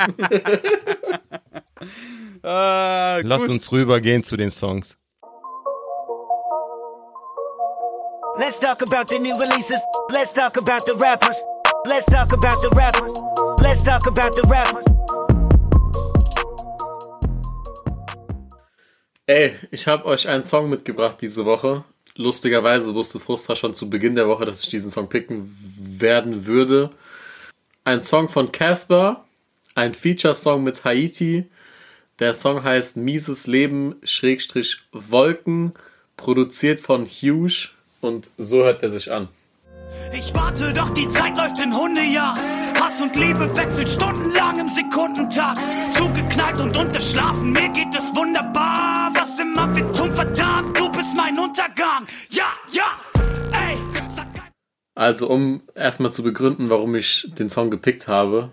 Äh, Lass gut. uns rübergehen zu den Songs. Let's talk about the new releases. Let's talk about the rappers. Let's talk about the rappers. Let's talk about the rappers. Ey, ich habe euch einen Song mitgebracht diese Woche. Lustigerweise wusste Frustra schon zu Beginn der Woche, dass ich diesen Song picken werden würde. Ein Song von Casper, ein Feature-Song mit Haiti. Der Song heißt Mieses Leben Schrägstrich Wolken, produziert von Huge und so hört er sich an. Ich warte, doch die Zeit läuft in Hundejahr. Hass und Liebe wechselt stundenlang im Sekundentag. Zugeknallt und unterschlafen, mir geht es wunderbar. Was immer wir tun, verdammt, du bist mein Untergang. Ja, ja, ey, Also, um erstmal zu begründen, warum ich den Song gepickt habe.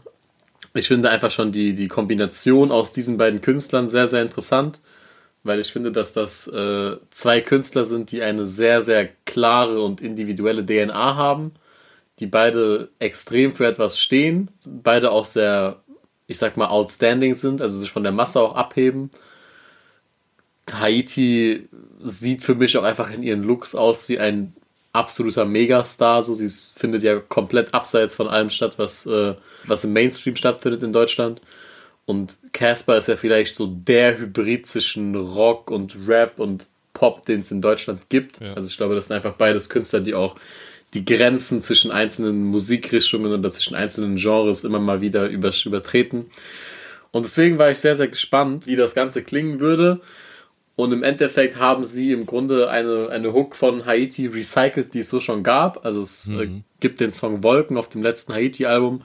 Ich finde einfach schon die, die Kombination aus diesen beiden Künstlern sehr, sehr interessant, weil ich finde, dass das äh, zwei Künstler sind, die eine sehr, sehr klare und individuelle DNA haben, die beide extrem für etwas stehen, beide auch sehr, ich sag mal, outstanding sind, also sich von der Masse auch abheben. Haiti sieht für mich auch einfach in ihren Looks aus wie ein absoluter Megastar. So, sie findet ja komplett abseits von allem statt, was, äh, was im Mainstream stattfindet in Deutschland. Und Casper ist ja vielleicht so der Hybrid zwischen Rock und Rap und Pop, den es in Deutschland gibt. Ja. Also ich glaube, das sind einfach beides Künstler, die auch die Grenzen zwischen einzelnen Musikrichtungen oder zwischen einzelnen Genres immer mal wieder über, übertreten. Und deswegen war ich sehr, sehr gespannt, wie das Ganze klingen würde. Und im Endeffekt haben sie im Grunde eine, eine Hook von Haiti recycelt, die es so schon gab. Also es äh, gibt den Song Wolken auf dem letzten Haiti-Album.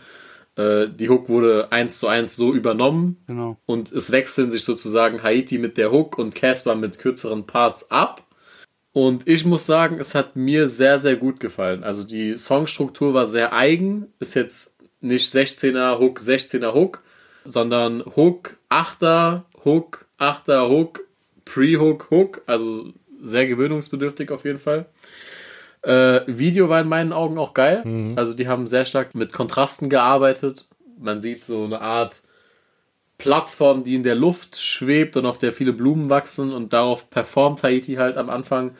Äh, die Hook wurde eins zu eins so übernommen. Genau. Und es wechseln sich sozusagen Haiti mit der Hook und Casper mit kürzeren Parts ab. Und ich muss sagen, es hat mir sehr, sehr gut gefallen. Also die Songstruktur war sehr eigen. Ist jetzt nicht 16er Hook, 16er Hook, sondern Hook, 8er, Hook, 8er Hook, Pre-Hook, Hook. Also sehr gewöhnungsbedürftig auf jeden Fall. Äh, Video war in meinen Augen auch geil. Also die haben sehr stark mit Kontrasten gearbeitet. Man sieht so eine Art Plattform, die in der Luft schwebt und auf der viele Blumen wachsen und darauf performt Haiti halt am Anfang.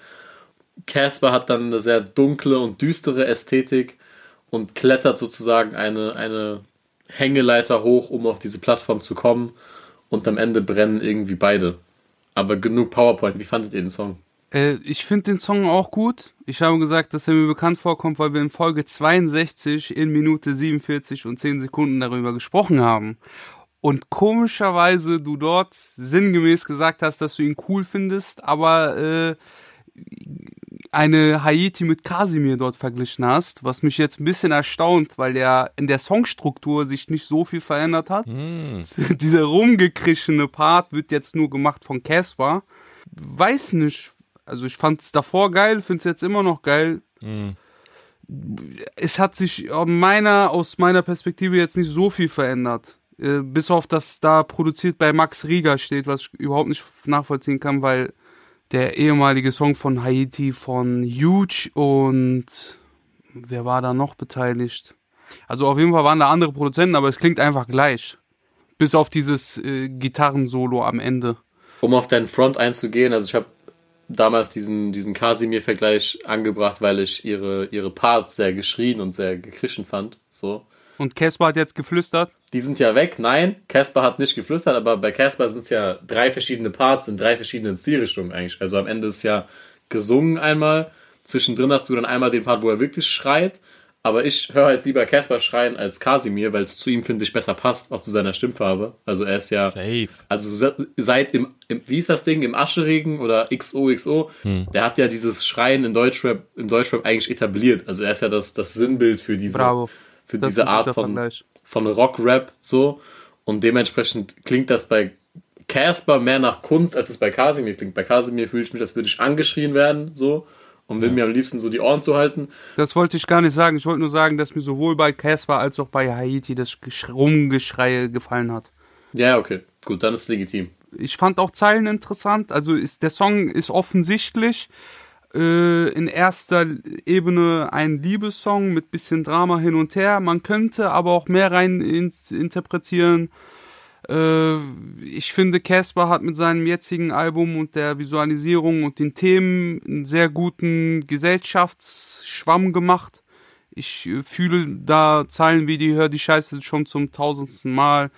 Casper hat dann eine sehr dunkle und düstere Ästhetik und klettert sozusagen eine, eine Hängeleiter hoch, um auf diese Plattform zu kommen und am Ende brennen irgendwie beide. Aber genug PowerPoint. Wie fandet ihr den Song? Äh, ich finde den Song auch gut. Ich habe gesagt, dass er mir bekannt vorkommt, weil wir in Folge 62 in Minute 47 und 10 Sekunden darüber gesprochen haben. Und komischerweise du dort sinngemäß gesagt hast, dass du ihn cool findest, aber äh, eine Haiti mit Kasimir dort verglichen hast, was mich jetzt ein bisschen erstaunt, weil der in der Songstruktur sich nicht so viel verändert hat. Dieser rumgekrischene Part wird jetzt nur gemacht von Casper. Weiß nicht, Also ich fand es davor geil, finde es jetzt immer noch geil. Mhm. Es hat sich aus meiner, aus meiner Perspektive jetzt nicht so viel verändert. Äh, bis auf, dass da produziert bei Max Rieger steht, was ich überhaupt nicht nachvollziehen kann, weil der ehemalige Song von Haiti von Huge und wer war da noch beteiligt? Also auf jeden Fall waren da andere Produzenten, aber es klingt einfach gleich. Bis auf dieses äh, Gitarrensolo am Ende. Um auf deinen Front einzugehen, also ich habe damals diesen, diesen Casimir-Vergleich angebracht, weil ich ihre, ihre Parts sehr geschrien und sehr gekrischen fand. So. Und Casper hat jetzt geflüstert. Die sind ja weg. Nein, Casper hat nicht geflüstert, aber bei Casper sind es ja drei verschiedene Parts in drei verschiedenen Stilrichtungen eigentlich. Also am Ende ist ja gesungen einmal. Zwischendrin hast du dann einmal den Part, wo er wirklich schreit. Aber ich höre halt lieber Casper schreien als Casimir, weil es zu ihm, finde ich, besser passt, auch zu seiner Stimmfarbe. Also er ist ja. Safe. Also se- seit im, im wie ist das Ding, im Ascheregen oder XOXO, der hat ja dieses Schreien in Deutschrap, im Deutschrap eigentlich etabliert. Also er ist ja das, das Sinnbild für diese, Bravo. für Das diese Art von, Vergleich. von Rock-Rap so. Und dementsprechend klingt das bei Casper mehr nach Kunst, als es bei Casimir klingt. Bei Casimir fühle ich mich, als würde ich angeschrien werden, so. Und will mir am liebsten so die Ohren zu halten. Das wollte ich gar nicht sagen. Ich wollte nur sagen, dass mir sowohl bei Casper als auch bei Haiti das Gesch- Rumgeschrei gefallen hat. Ja, okay. Gut, dann ist es legitim. Ich fand auch Zeilen interessant. Also ist, der Song ist offensichtlich äh, in erster Ebene ein Liebessong mit bisschen Drama hin und her. Man könnte aber auch mehr rein in, interpretieren. Äh, ich finde, Casper hat mit seinem jetzigen Album und der Visualisierung und den Themen einen sehr guten Gesellschaftsschwamm gemacht. Ich äh, fühle da Zeilen wie die Hör die Scheiße schon zum tausendsten Mal.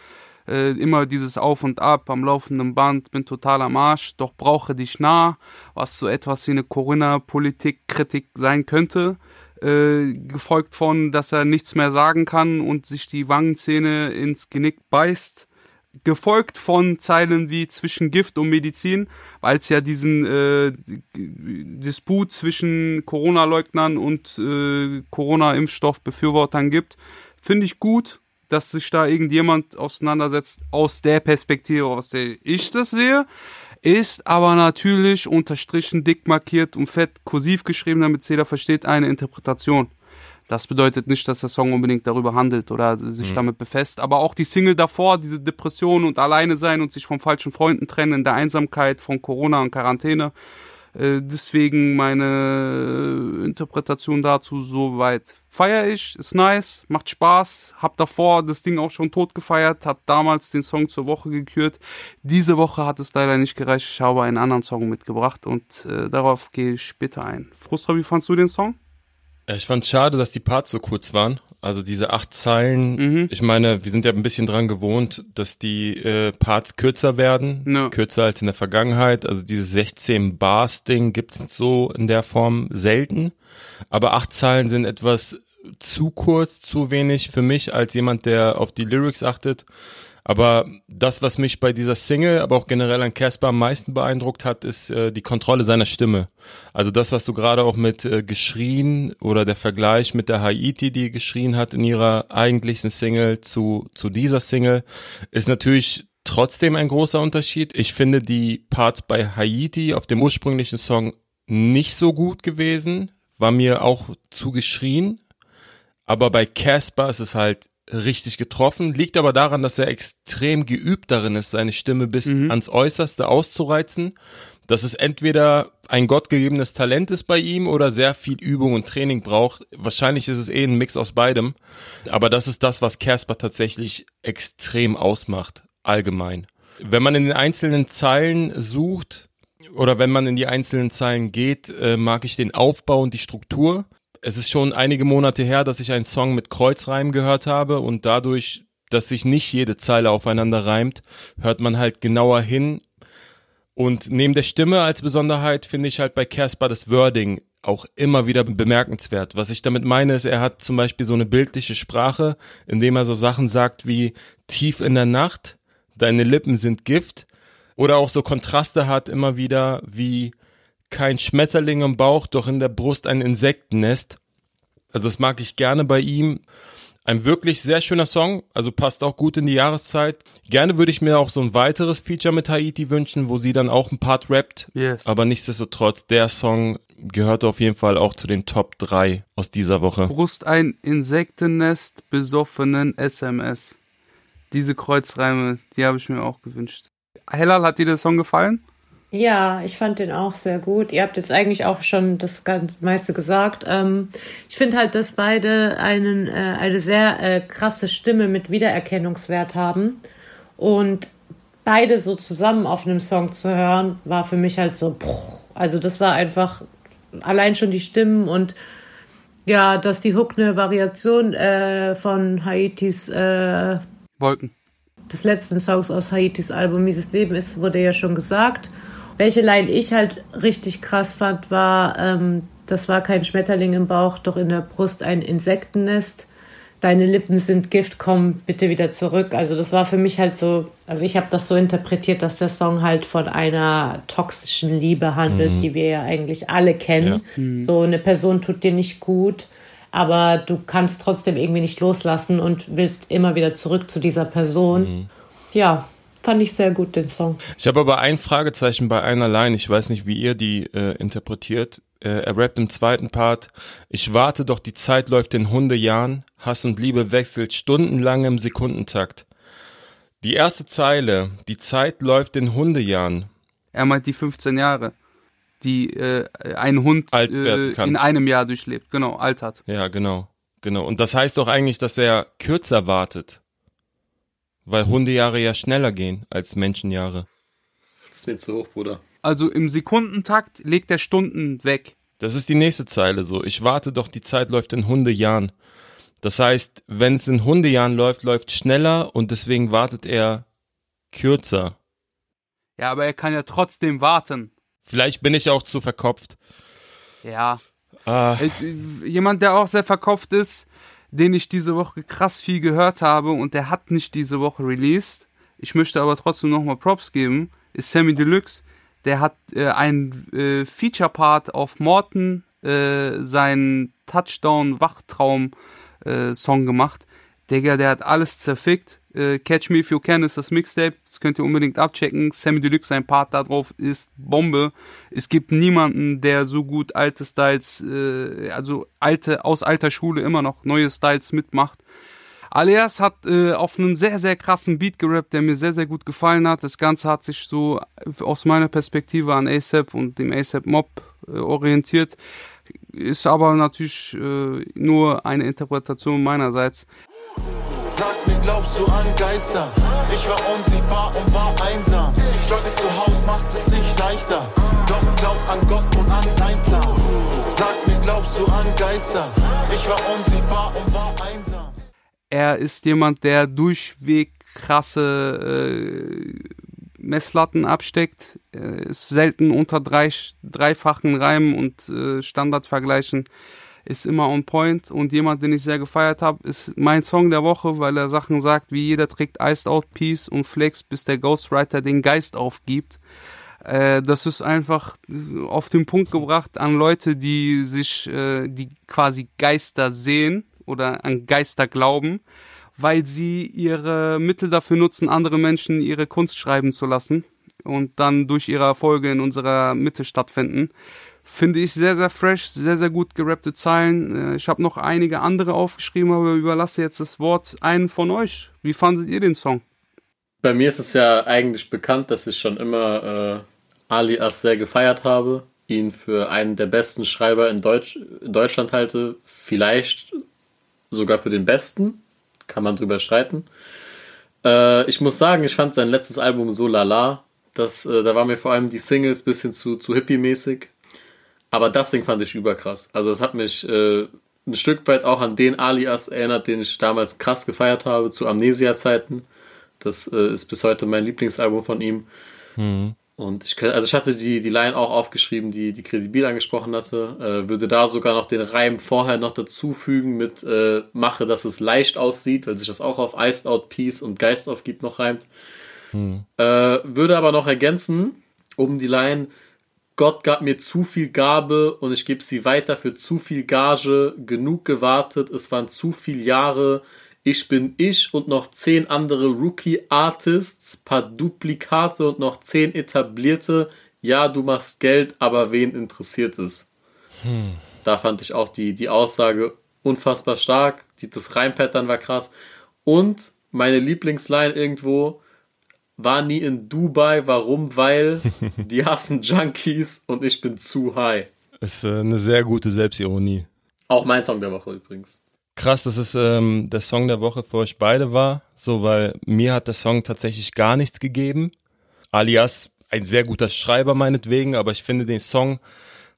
Äh, immer dieses Auf und Ab am laufenden Band, bin total am Arsch, doch brauche dich nah, was so etwas wie eine Corinna-Politik-Kritik sein könnte. Äh, gefolgt von, dass er nichts mehr sagen kann und sich die Wangenzähne ins Genick beißt gefolgt von Zeilen wie zwischen Gift und Medizin, weil es ja diesen äh, Disput zwischen Corona-Leugnern und äh, Corona-Impfstoff-Befürwortern gibt. Finde ich gut, dass sich da irgendjemand auseinandersetzt aus der Perspektive, aus der ich das sehe. Ist aber natürlich unterstrichen, dick markiert und fett kursiv geschrieben, damit jeder versteht, eine Interpretation. Das bedeutet nicht, dass der Song unbedingt darüber handelt oder sich damit befasst. Aber auch die Single davor, diese Depression und alleine sein und sich von falschen Freunden trennen in der Einsamkeit von Corona und Quarantäne. Äh, deswegen meine Interpretation dazu soweit. Feier ich, ist nice, macht Spaß. Hab davor das Ding auch schon tot gefeiert, hab damals den Song zur Woche gekürt. Diese Woche hat es leider nicht gereicht. Ich habe einen anderen Song mitgebracht und äh, darauf gehe ich später ein. Frustra, wie fandst du den Song? Ja, ich fand schade, dass die Parts so kurz waren. Also diese acht Zeilen. Mhm. Ich meine, wir sind ja ein bisschen dran gewohnt, dass die äh, Parts kürzer werden, Ja. kürzer als in der Vergangenheit. Also dieses 16 Bars Ding gibt's so in der Form selten. Aber acht Zeilen sind etwas zu kurz, zu wenig für mich als jemand, der auf die Lyrics achtet. Aber das, was mich bei dieser Single, aber auch generell an Casper am meisten beeindruckt hat, ist äh, die Kontrolle seiner Stimme. Also das, was du gerade auch mit äh, geschrien oder der Vergleich mit der Haiti, die geschrien hat in ihrer eigentlichen Single zu, zu dieser Single, ist natürlich trotzdem ein großer Unterschied. Ich finde die Parts bei Haiti auf dem ursprünglichen Song nicht so gut gewesen, war mir auch zu geschrien. Aber bei Casper ist es halt richtig getroffen. Liegt aber daran, dass er extrem geübt darin ist, seine Stimme bis ans Äußerste auszureizen. Dass es entweder ein gottgegebenes Talent ist bei ihm oder sehr viel Übung und Training braucht. Wahrscheinlich ist es eh ein Mix aus beidem. Aber das ist das, was Casper tatsächlich extrem ausmacht, allgemein. Wenn man in den einzelnen Zeilen sucht, oder wenn man in die einzelnen Zeilen geht, äh, mag ich den Aufbau und die Struktur. Es ist schon einige Monate her, dass ich einen Song mit Kreuzreim gehört habe und dadurch, dass sich nicht jede Zeile aufeinander reimt, hört man halt genauer hin. Und neben der Stimme als Besonderheit finde ich halt bei Casper das Wording auch immer wieder bemerkenswert. Was ich damit meine, ist, er hat zum Beispiel so eine bildliche Sprache, indem er so Sachen sagt wie tief in der Nacht, deine Lippen sind Gift, oder auch so Kontraste hat immer wieder wie kein Schmetterling im Bauch, doch in der Brust ein Insektennest. Also das mag ich gerne bei ihm. Ein wirklich sehr schöner Song, also passt auch gut in die Jahreszeit. Gerne würde ich mir auch so ein weiteres Feature mit Haiti wünschen, wo sie dann auch ein Part rappt. Yes. Aber nichtsdestotrotz, der Song gehört auf jeden Fall auch zu den Top 3 aus dieser Woche. Brust ein Insektennest, besoffenen SMS. Diese Kreuzreime, die habe ich mir auch gewünscht. Hellal, hat dir der Song gefallen? Ja, ich fand den auch sehr gut. Ihr habt jetzt eigentlich auch schon das ganz meiste gesagt. Ähm, ich finde halt, dass beide einen, äh, eine sehr äh, krasse Stimme mit Wiedererkennungswert haben. Und beide so zusammen auf einem Song zu hören, war für mich halt so, also das war einfach allein schon die Stimmen und ja, dass die Hook eine Variation äh, von Haitis äh, Wolken. des letzten Songs aus Haitis Album Mieses Leben ist, wurde ja schon gesagt. Welche Line ich halt richtig krass fand, war, ähm, das war kein Schmetterling im Bauch, doch in der Brust ein Insektennest. Deine Lippen sind Gift, komm bitte wieder zurück. Also das war für mich halt so, also ich habe das so interpretiert, dass der Song halt von einer toxischen Liebe handelt, die wir ja eigentlich alle kennen. So eine Person tut dir nicht gut, aber du kannst trotzdem irgendwie nicht loslassen und willst immer wieder zurück zu dieser Person. Ja, fand ich sehr gut, den Song. Ich habe aber ein Fragezeichen bei einer Line. Ich weiß nicht, wie ihr die äh, interpretiert. Äh, er rappt im zweiten Part. Ich warte doch, die Zeit läuft in Hundejahren. Hass und Liebe wechselt stundenlang im Sekundentakt. Die erste Zeile. Die Zeit läuft in Hundejahren. Er meint die 15 Jahre, die äh, ein Hund Alt äh, in einem Jahr durchlebt. Genau, altert. Ja, genau. Genau. Und das heißt doch eigentlich, dass er kürzer wartet. Weil Hundejahre ja schneller gehen als Menschenjahre. Das ist mir zu hoch, Bruder. Also im Sekundentakt legt er Stunden weg. Das ist die nächste Zeile so. Ich warte doch, die Zeit läuft in Hundejahren. Das heißt, wenn es in Hundejahren läuft, läuft schneller und deswegen wartet er kürzer. Ja, aber er kann ja trotzdem warten. Vielleicht bin ich auch zu verkopft. Ja. Ah, Äh, Jemand, der auch sehr verkopft ist, den ich diese Woche krass viel gehört habe und der hat nicht diese Woche released. Ich möchte aber trotzdem nochmal Props geben, ist Sammy Deluxe. Der hat äh, einen äh, Feature-Part auf Morton, äh, seinen Touchdown-Wachtraum-Song gemacht. Digga, der hat alles zerfickt. Äh, Catch Me If You Can ist das Mixtape. Das könnt ihr unbedingt abchecken. Sammy Deluxe, sein Part da drauf ist Bombe. Es gibt niemanden, der so gut alte Styles, äh, also alte, aus alter Schule immer noch neue Styles mitmacht. Alias hat äh, auf einem sehr, sehr krassen Beat gerappt, der mir sehr, sehr gut gefallen hat. Das Ganze hat sich so aus meiner Perspektive an ASAP und dem ASAP Mob äh, orientiert. Ist aber natürlich äh, nur eine Interpretation meinerseits. Glaubst du an Geister? Ich war unsichtbar und war einsam. Struggle zu Haus macht es nicht leichter. Doch glaub an Gott und an sein Plan. Sag mir, glaubst du an Geister? Ich war unsichtbar und war einsam. Er ist jemand, der durchweg krasse äh, Messlatten absteckt. Er ist selten unter drei, dreifachen Reimen und äh, Standardvergleichen. Ist immer on point und jemand, den ich sehr gefeiert habe, ist mein Song der Woche, weil er Sachen sagt, wie jeder trägt Iced Out Peace und Flex, bis der Ghostwriter den Geist aufgibt. Äh, das ist einfach auf den Punkt gebracht an Leute, die sich, äh, die quasi Geister sehen oder an Geister glauben, weil sie ihre Mittel dafür nutzen, andere Menschen ihre Kunst schreiben zu lassen und dann durch ihre Erfolge in unserer Mitte stattfinden. Finde ich sehr, sehr fresh, sehr, sehr gut gerappte Zeilen. Äh, Ich habe noch einige andere aufgeschrieben, aber überlasse jetzt das Wort einen von euch. Wie fandet ihr den Song? Bei mir ist es ja eigentlich bekannt, dass ich schon immer äh, Alias sehr gefeiert habe, ihn für einen der besten Schreiber in, Deutsch, in Deutschland halte, vielleicht sogar für den besten, kann man drüber streiten. Äh, ich muss sagen, ich fand sein letztes Album so lala, das, äh, da waren mir vor allem die Singles bisschen zu, zu hippie-mäßig, aber das Ding fand ich überkrass. Also es hat mich äh, ein Stück weit auch an den Alias erinnert, den ich damals krass gefeiert habe, zu Amnesia-Zeiten. Das äh, ist bis heute mein Lieblingsalbum von ihm. Und ich, also ich hatte die, die Line auch aufgeschrieben, die die Credibil angesprochen hatte. Äh, würde da sogar noch den Reim vorher noch dazufügen mit äh, mache, dass es leicht aussieht, weil sich das auch auf Iced Out Peace und Geist aufgibt noch reimt. Äh, würde aber noch ergänzen, um die Line Gott gab mir zu viel Gabe und ich gebe sie weiter für zu viel Gage, genug gewartet, es waren zu viele Jahre, ich bin ich und noch zehn andere Rookie-Artists, paar Duplikate und noch zehn etablierte. Ja, du machst Geld, aber wen interessiert es? Hm. Da fand ich auch die, die Aussage unfassbar stark. Die, das Reimpattern war krass. Und meine Lieblingsline irgendwo war nie in Dubai. Warum? Weil die hassen Junkies und ich bin zu high. Ist äh, eine sehr gute Selbstironie. Auch mein Song der Woche übrigens. Krass, dass es ähm, der Song der Woche für euch beide war. So, weil mir hat der Song tatsächlich gar nichts gegeben. Alias ein sehr guter Schreiber meinetwegen, aber ich finde, den Song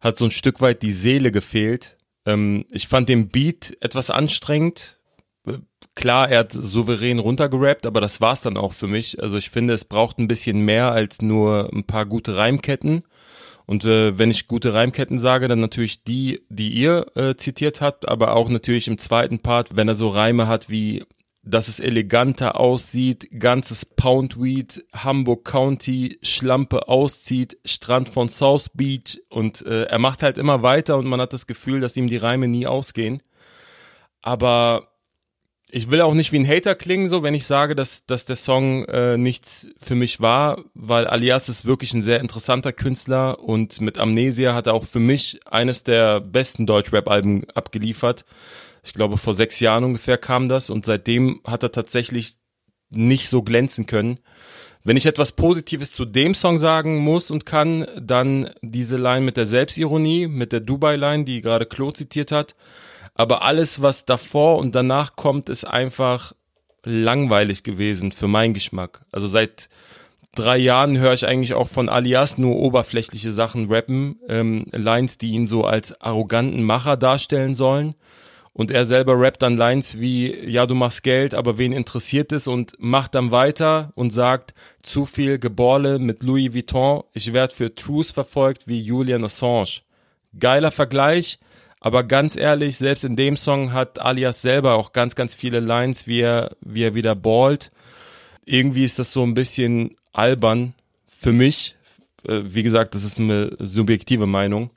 hat so ein Stück weit die Seele gefehlt. Ähm, ich fand den Beat etwas anstrengend. Klar, er hat souverän runtergerappt, aber das war's dann auch für mich. Also ich finde, es braucht ein bisschen mehr als nur ein paar gute Reimketten. Und äh, wenn ich gute Reimketten sage, dann natürlich die, die ihr äh, zitiert habt, aber auch natürlich im zweiten Part, wenn er so Reime hat wie dass es eleganter aussieht, ganzes Poundweed, Hamburg County, Schlampe auszieht, Strand von South Beach und äh, er macht halt immer weiter und man hat das Gefühl, dass ihm die Reime nie ausgehen. Aber ich will auch nicht wie ein Hater klingen, so wenn ich sage, dass, dass der Song äh, nichts für mich war, weil Alias ist wirklich ein sehr interessanter Künstler und mit Amnesia hat er auch für mich eines der besten Deutschrap-Alben abgeliefert. Ich glaube, vor sechs Jahren ungefähr kam das und seitdem hat er tatsächlich nicht so glänzen können. Wenn ich etwas Positives zu dem Song sagen muss und kann, dann diese Line mit der Selbstironie, mit der Dubai-Line, die gerade Klo zitiert hat. Aber alles, was davor und danach kommt, ist einfach langweilig gewesen für meinen Geschmack. Also seit drei Jahren höre ich eigentlich auch von Alias nur oberflächliche Sachen rappen, ähm, Lines, die ihn so als arroganten Macher darstellen sollen. Und er selber rappt dann Lines wie, ja, du machst Geld, aber wen interessiert es? Und macht dann weiter und sagt, zu viel Geborle mit Louis Vuitton, ich werde für Truth verfolgt wie Julian Assange. Geiler Vergleich, aber ganz ehrlich, selbst in dem Song hat Alias selber auch ganz, ganz viele Lines, wie er, wie er wieder ballt. Irgendwie ist das so ein bisschen albern für mich. Äh, wie gesagt, das ist eine subjektive Meinung.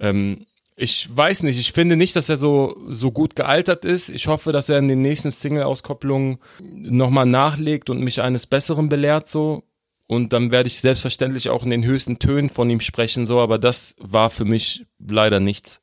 Ähm, ich weiß nicht, ich finde nicht, dass er so, so gut gealtert ist. Ich hoffe, dass er in den nächsten Single-Auskopplungen nochmal nachlegt und mich eines Besseren belehrt, so. Und dann werde ich selbstverständlich auch in den höchsten Tönen von ihm sprechen, so. Aber das war für mich leider nichts.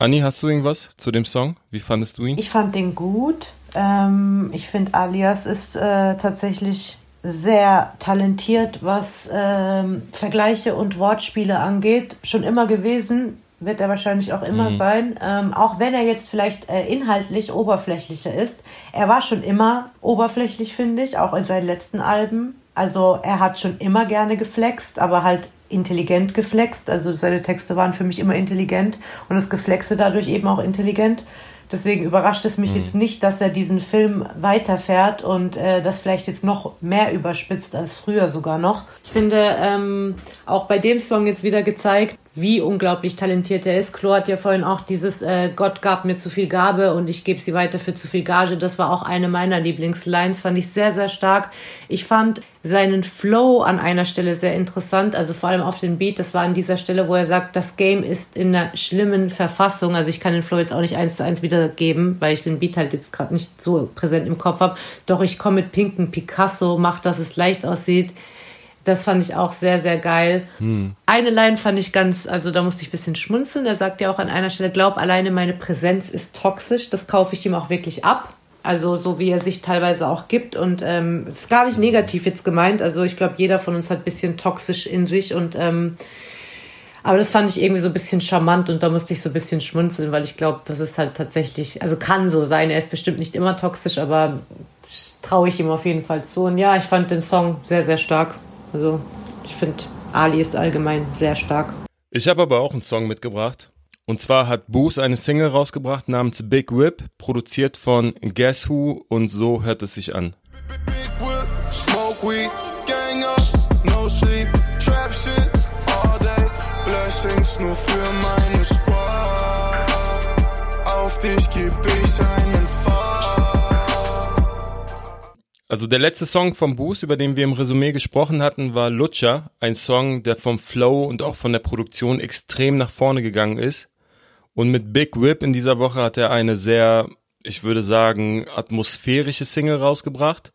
Anni, hast du irgendwas zu dem Song? Wie fandest du ihn? Ich fand den gut. Ähm, ich finde, Alias ist äh, tatsächlich sehr talentiert, was ähm, Vergleiche und Wortspiele angeht. Schon immer gewesen wird er wahrscheinlich auch immer mhm. sein. Ähm, auch wenn er jetzt vielleicht äh, inhaltlich oberflächlicher ist. Er war schon immer oberflächlich, finde ich, auch in seinen letzten Alben. Also er hat schon immer gerne geflext, aber halt intelligent geflext. Also seine Texte waren für mich immer intelligent und das Geflexe dadurch eben auch intelligent. Deswegen überrascht es mich mhm. jetzt nicht, dass er diesen Film weiterfährt und äh, das vielleicht jetzt noch mehr überspitzt als früher sogar noch. Ich finde ähm, auch bei dem Song jetzt wieder gezeigt, wie unglaublich talentiert er ist. Klo hat ja vorhin auch dieses äh, Gott gab mir zu viel Gabe und ich gebe sie weiter für zu viel Gage. Das war auch eine meiner Lieblingslines, fand ich sehr, sehr stark. Ich fand seinen Flow an einer Stelle sehr interessant, also vor allem auf den Beat. Das war an dieser Stelle, wo er sagt, das Game ist in einer schlimmen Verfassung. Also ich kann den Flow jetzt auch nicht eins zu eins wiedergeben, weil ich den Beat halt jetzt gerade nicht so präsent im Kopf habe. Doch ich komme mit pinken Picasso, mach, dass es leicht aussieht. Das fand ich auch sehr, sehr geil. Hm. Eine Line fand ich ganz, also da musste ich ein bisschen schmunzeln. Er sagt ja auch an einer Stelle, glaub alleine meine Präsenz ist toxisch. Das kaufe ich ihm auch wirklich ab. Also so wie er sich teilweise auch gibt. Und ähm, ist gar nicht negativ jetzt gemeint. Also ich glaube, jeder von uns hat ein bisschen toxisch in sich. Und ähm, aber das fand ich irgendwie so ein bisschen charmant und da musste ich so ein bisschen schmunzeln, weil ich glaube, das ist halt tatsächlich, also kann so sein. Er ist bestimmt nicht immer toxisch, aber traue ich ihm auf jeden Fall zu. Und ja, ich fand den Song sehr, sehr stark. Also ich finde, Ali ist allgemein sehr stark. Ich habe aber auch einen Song mitgebracht. Und zwar hat Boos eine Single rausgebracht namens Big Whip, produziert von Guess Who und so hört es sich an. Also der letzte Song vom Boost, über den wir im Resümee gesprochen hatten, war Lutscher, ein Song, der vom Flow und auch von der Produktion extrem nach vorne gegangen ist. Und mit Big Whip in dieser Woche hat er eine sehr, ich würde sagen, atmosphärische Single rausgebracht.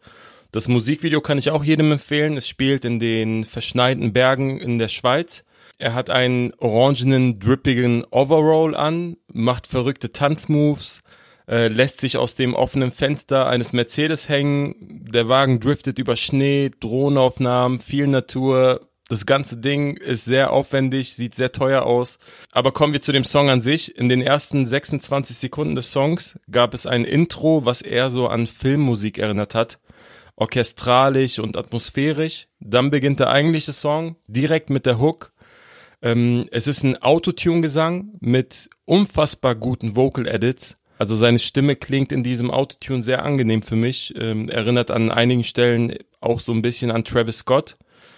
Das Musikvideo kann ich auch jedem empfehlen. Es spielt in den verschneiten Bergen in der Schweiz. Er hat einen orangenen, drippigen Overall an, macht verrückte Tanzmoves, äh, lässt sich aus dem offenen Fenster eines Mercedes hängen. Der Wagen driftet über Schnee, Drohnenaufnahmen, viel Natur. Das ganze Ding ist sehr aufwendig, sieht sehr teuer aus. Aber kommen wir zu dem Song an sich. In den ersten 26 Sekunden des Songs gab es ein Intro, was eher so an Filmmusik erinnert hat. Orchestralisch und atmosphärisch. Dann beginnt der eigentliche Song direkt mit der Hook. Ähm, es ist ein Autotune-Gesang mit unfassbar guten Vocal Edits. Also seine Stimme klingt in diesem Autotune sehr angenehm für mich, ähm, erinnert an einigen Stellen auch so ein bisschen an Travis Scott,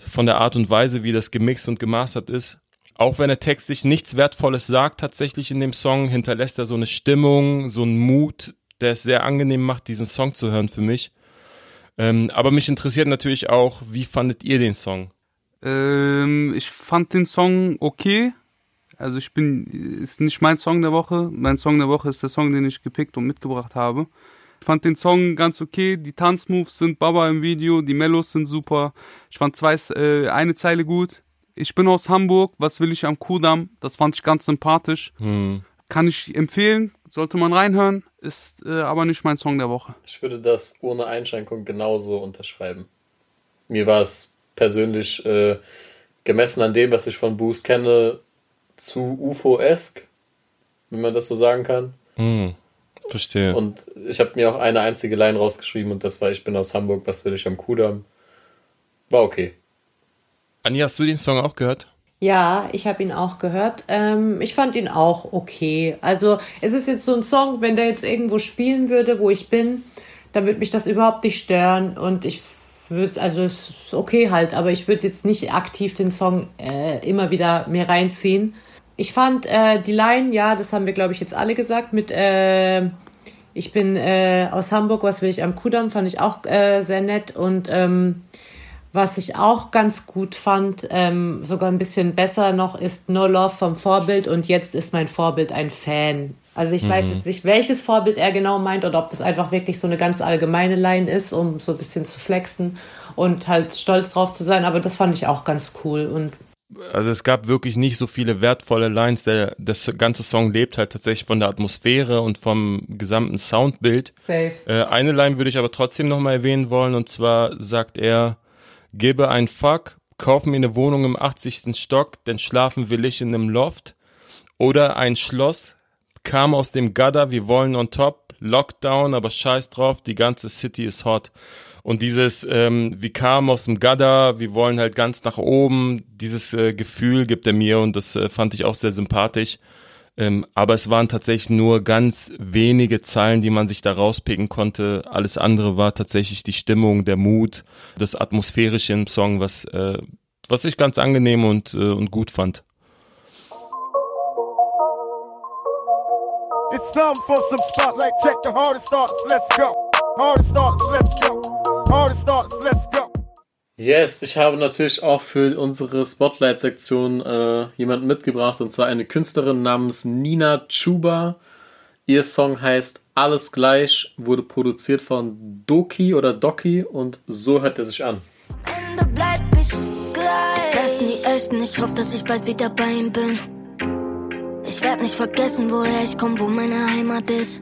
von der Art und Weise, wie das gemixt und gemastert ist. Auch wenn er textlich nichts Wertvolles sagt, tatsächlich in dem Song, hinterlässt er so eine Stimmung, so einen Mut, der es sehr angenehm macht, diesen Song zu hören für mich. Ähm, aber mich interessiert natürlich auch, wie fandet ihr den Song? Ähm, ich fand den Song okay. Also ich bin, ist nicht mein Song der Woche. Mein Song der Woche ist der Song, den ich gepickt und mitgebracht habe. Ich fand den Song ganz okay. Die Tanzmoves sind Baba im Video, die Mellos sind super. Ich fand zwei, äh, eine Zeile gut. Ich bin aus Hamburg, was will ich am Kudamm? Das fand ich ganz sympathisch. Hm. Kann ich empfehlen, sollte man reinhören, ist äh, aber nicht mein Song der Woche. Ich würde das ohne Einschränkung genauso unterschreiben. Mir war es persönlich äh, gemessen an dem, was ich von Boost kenne, zu UFO-esk, wenn man das so sagen kann. Hm. Verstehe. Und ich habe mir auch eine einzige Line rausgeschrieben und das war, ich bin aus Hamburg, was will ich am Kudamm? War okay. Anni, hast du den Song auch gehört? Ja, ich habe ihn auch gehört. Ähm, ich fand ihn auch okay. Also es ist jetzt so ein Song, wenn der jetzt irgendwo spielen würde, wo ich bin, dann würde mich das überhaupt nicht stören und ich würde, also es ist okay halt, aber ich würde jetzt nicht aktiv den Song äh, immer wieder mehr reinziehen. Ich fand äh, die Line, ja, das haben wir glaube ich jetzt alle gesagt, mit äh, ich bin äh, aus Hamburg, was will ich am Kudamm, fand ich auch äh, sehr nett und ähm, was ich auch ganz gut fand, ähm, sogar ein bisschen besser noch, ist No Love vom Vorbild und jetzt ist mein Vorbild ein Fan. Also ich weiß jetzt nicht, welches Vorbild er genau meint oder ob das einfach wirklich so eine ganz allgemeine Line ist, um so ein bisschen zu flexen und halt stolz drauf zu sein. Aber das fand ich auch ganz cool und Also es gab wirklich nicht so viele wertvolle Lines. Der, das ganze Song lebt halt tatsächlich von der Atmosphäre und vom gesamten Soundbild. safe. Äh, eine Line würde ich aber trotzdem nochmal erwähnen wollen und zwar sagt er, gebe ein Fuck, kauf mir eine Wohnung im 80. Stock, denn schlafen will ich in einem Loft. Oder ein Schloss, kam aus dem Gutter, wir wollen on top, Lockdown, aber scheiß drauf, die ganze City ist hot. Und dieses, ähm, wir kamen aus dem Gutter, wir wollen halt ganz nach oben, dieses äh, Gefühl gibt er mir und das äh, fand ich auch sehr sympathisch. Ähm, aber es waren tatsächlich nur ganz wenige Zeilen, die man sich da rauspicken konnte. Alles andere war tatsächlich die Stimmung, der Mut, das Atmosphärische im Song, was, äh, was ich ganz angenehm und, äh, und gut fand. It's time for some spotlight. Check the hardest starts. Let's go. Hardest starts. Let's go. Hardest starts. Let's go. Yes, ich habe natürlich auch für unsere Spotlight-Sektion äh, jemanden mitgebracht und zwar eine Künstlerin namens Nina Chuba. Ihr Song heißt Alles gleich, wurde produziert von Doki oder Doki und so hört er sich an. Ende bleib ich gleich. Die Besten, die Echten, ich hoffe, dass ich bald wieder bei ihm bin. Ich werd nicht vergessen, woher ich komm, wo meine Heimat ist.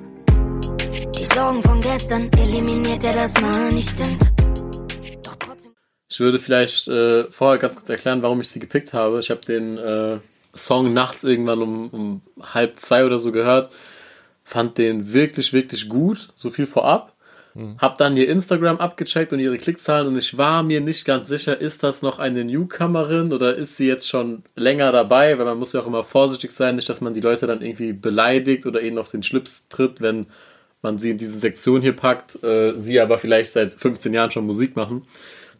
Die Sorgen von gestern eliminiert er, das mal nicht stimmt. Doch trotzdem. Ich würde vielleicht äh, vorher ganz kurz erklären, warum ich sie gepickt habe. Ich habe den äh, Song nachts irgendwann um, um halb zwei oder so gehört. Fand den wirklich, wirklich gut. So viel vorab. Hab dann ihr Instagram abgecheckt und ihre Klickzahlen und ich war mir nicht ganz sicher, ist das noch eine Newcomerin oder ist sie jetzt schon länger dabei, weil man muss ja auch immer vorsichtig sein, nicht, dass man die Leute dann irgendwie beleidigt oder ihnen auf den Schlips tritt, wenn man sie in diese Sektion hier packt, äh, sie aber vielleicht seit 15 Jahren schon Musik machen.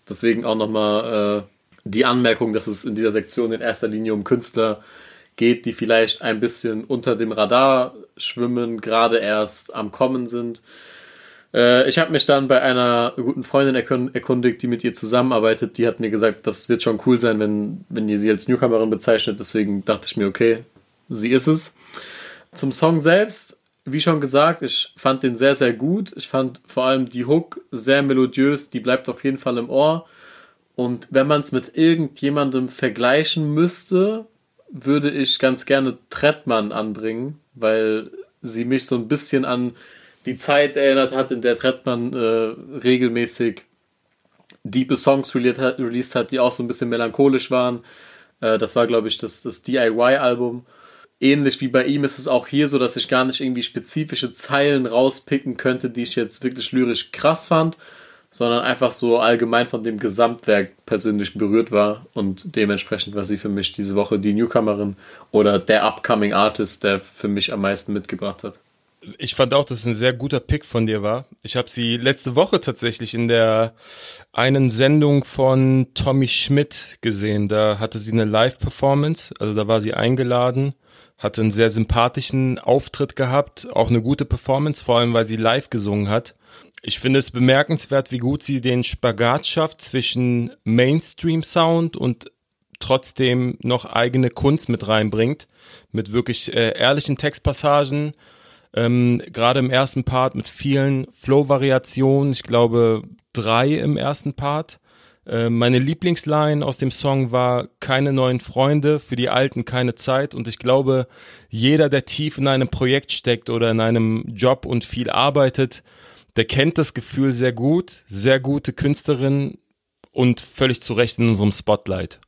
Deswegen auch nochmal äh, die Anmerkung, dass es in dieser Sektion in erster Linie um Künstler geht, die vielleicht ein bisschen unter dem Radar schwimmen, gerade erst am Kommen sind. Äh, ich habe mich dann bei einer guten Freundin erkund erkundigt, die mit ihr zusammenarbeitet. Die hat mir gesagt, das wird schon cool sein, wenn, wenn ihr sie als Newcomerin bezeichnet. Deswegen dachte ich mir, okay, sie ist es. Zum Song selbst, wie schon gesagt, ich fand den sehr, sehr gut. Ich fand vor allem die Hook sehr melodiös. Die bleibt auf jeden Fall im Ohr. Und wenn man es mit irgendjemandem vergleichen müsste, würde ich ganz gerne Trettmann anbringen, weil sie mich so ein bisschen an die Zeit erinnert hat, in der Trettmann äh, regelmäßig diepe Songs released hat, die auch so ein bisschen melancholisch waren. Äh, das war, glaube ich, das, das DIY-Album. Ähnlich wie bei ihm ist es auch hier so, dass ich gar nicht irgendwie spezifische Zeilen rauspicken könnte, die ich jetzt wirklich lyrisch krass fand, sondern einfach so allgemein von dem Gesamtwerk persönlich berührt war und dementsprechend war sie für mich diese Woche die Newcomerin oder der upcoming Artist, der für mich am meisten mitgebracht hat. Ich fand auch, dass es ein sehr guter Pick von dir war. Ich habe sie letzte Woche tatsächlich in der einen Sendung von Tommy Schmidt gesehen. Da hatte sie eine Live-Performance, also da war sie eingeladen, hatte einen sehr sympathischen Auftritt gehabt, auch eine gute Performance, vor allem weil sie live gesungen hat. Ich finde es bemerkenswert, wie gut sie den Spagat schafft zwischen Mainstream-Sound und trotzdem noch eigene Kunst mit reinbringt, mit wirklich äh, ehrlichen Textpassagen, ähm, Gerade im ersten Part mit vielen Flow-Variationen, ich glaube drei im ersten Part. Äh, meine Lieblingsline aus dem Song war keine neuen Freunde, für die Alten keine Zeit. Und ich glaube, jeder, der tief in einem Projekt steckt oder in einem Job und viel arbeitet, der kennt das Gefühl sehr gut, sehr gute Künstlerin und völlig zu Recht in unserem Spotlight.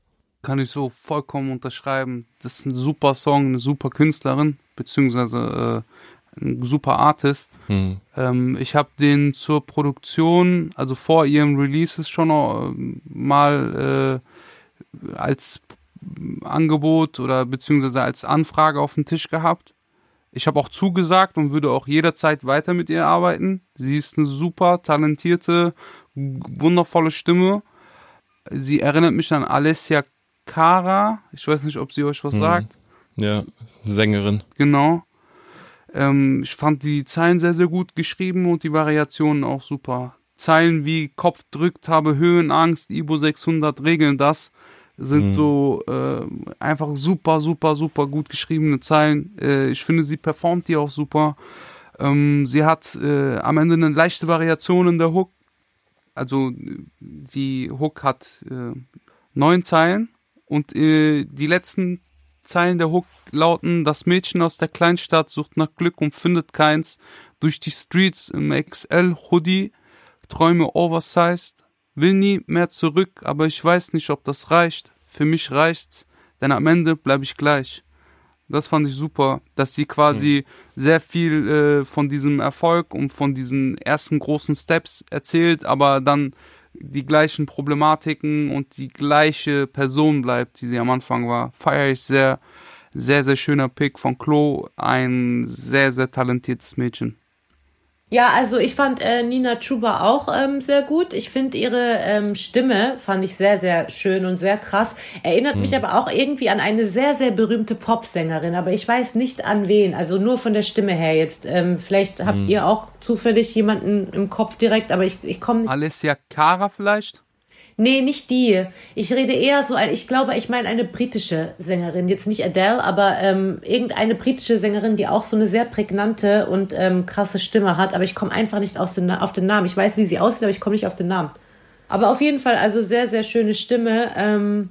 Kann ich so vollkommen unterschreiben. Das ist ein super Song, eine super Künstlerin, beziehungsweise äh, ein super Artist. Hm. Ähm, ich habe den zur Produktion, also vor ihrem Releases schon äh, mal äh, als Angebot oder beziehungsweise als Anfrage auf dem Tisch gehabt. Ich habe auch zugesagt und würde auch jederzeit weiter mit ihr arbeiten. Sie ist eine super talentierte, wundervolle Stimme. Sie erinnert mich an Alessia Cara. Ich weiß nicht, ob sie euch was Hm. sagt. Ja, Sängerin. Genau. Ähm, ich fand die Zeilen sehr, sehr gut geschrieben und die Variationen auch super. Zeilen wie Kopf drückt, habe Höhenangst, Ibo 600 regeln das sind Mhm. so äh, einfach super, super, super gut geschriebene Zeilen. Äh, ich finde, sie performt die auch super. Ähm, sie hat äh, am Ende eine leichte Variation in der Hook. Also die Hook hat äh, neun Zeilen und äh, die letzten Zeilen der Hook lauten, das Mädchen aus der Kleinstadt sucht nach Glück und findet keins. Durch die Streets im XL-Hoodie, Träume oversized, will nie mehr zurück, aber ich weiß nicht, ob das reicht. Für mich reicht's, denn am Ende bleibe ich gleich. Das fand ich super, dass sie quasi sehr viel äh, von diesem Erfolg und von diesen ersten großen Steps erzählt, aber dann die gleichen Problematiken und die gleiche Person bleibt, die sie am Anfang war. Feier ich sehr, sehr, sehr schöner Pick von Chloe, ein sehr, sehr talentiertes Mädchen. Ja, also ich fand äh, Nina Chuba auch ähm, sehr gut. Ich finde ihre ähm, Stimme fand ich sehr, sehr schön und sehr krass. Erinnert mich aber auch irgendwie an eine sehr, sehr berühmte Popsängerin, aber ich weiß nicht an wen. Also nur von der Stimme her jetzt. Ähm, vielleicht habt ihr auch zufällig jemanden im Kopf direkt, aber ich, ich komme nicht. Alessia Cara vielleicht? Nee, nicht die. Ich rede eher so, ich glaube, ich meine eine britische Sängerin. Jetzt nicht Adele, aber ähm, irgendeine britische Sängerin, die auch so eine sehr prägnante und ähm, krasse Stimme hat. Aber ich komme einfach nicht aus den, auf den Namen. Ich weiß, wie sie aussieht, aber ich komme nicht auf den Namen. Aber auf jeden Fall, also sehr, sehr schöne Stimme. Ähm,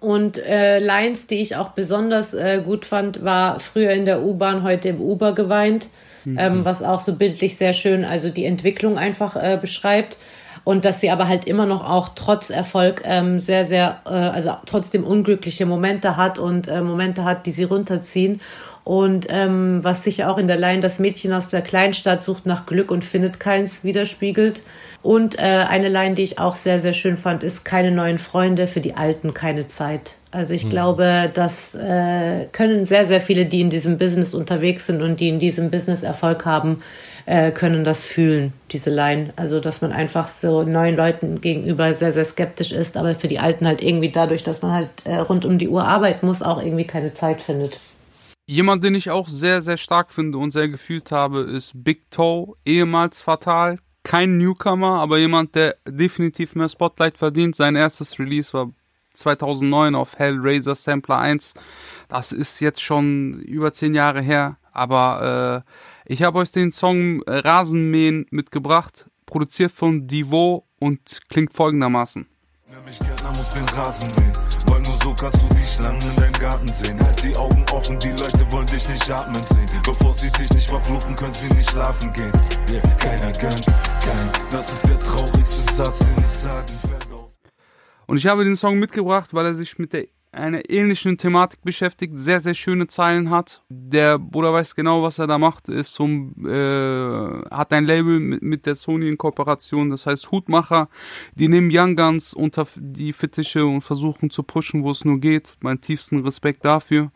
und äh, Lines, die ich auch besonders äh, gut fand, war früher in der U-Bahn, heute im Uber geweint, ähm, was auch so bildlich sehr schön, also die Entwicklung einfach äh, beschreibt. Und dass sie aber halt immer noch auch trotz Erfolg ähm, sehr, sehr, äh, also trotzdem unglückliche Momente hat und äh, Momente hat, die sie runterziehen. Und ähm, was sich auch in der Line das Mädchen aus der Kleinstadt sucht nach Glück und findet keins widerspiegelt. Und äh, eine Line, die ich auch sehr, sehr schön fand, ist keine neuen Freunde, für die Alten keine Zeit. Also ich glaube, das äh, können sehr, sehr viele, die in diesem Business unterwegs sind und die in diesem Business Erfolg haben, äh, können das fühlen, diese Line. Also dass man einfach so neuen Leuten gegenüber sehr, sehr skeptisch ist, aber für die Alten halt irgendwie dadurch, dass man halt äh, rund um die Uhr arbeiten muss, auch irgendwie keine Zeit findet. Jemand, den ich auch sehr, sehr stark finde und sehr gefühlt habe, ist Big Toe, ehemals Fatal. Kein Newcomer, aber jemand, der definitiv mehr Spotlight verdient. Sein erstes Release war 2009 auf Hellraiser Sampler 1. Das ist jetzt schon über zehn Jahre her, aber äh, ich habe euch den Song Rasenmähen mitgebracht, produziert von Divo und klingt folgendermaßen. Nämlich Gärtner muss den Rasen mähen, weil nur so kannst du die Schlangen in deinem Garten sehen. Halt die Augen offen, die Leute wollen dich nicht atmen sehen. Bevor sie dich nicht verfluchen, können sie nicht schlafen gehen. Yeah, keiner gönnt, kein. Das ist der traurigste Satz, den ich sagen werde. Und ich habe den Song mitgebracht, weil er sich mit der einer ähnlichen Thematik beschäftigt, sehr, sehr schöne Zeilen hat. Der Bruder weiß genau, was er da macht, ist zum, äh, hat ein Label mit, mit der Sony in Kooperation, das heißt Hutmacher. Die nehmen Young Guns unter die Fittiche und versuchen zu pushen, wo es nur geht. Mein tiefsten Respekt dafür.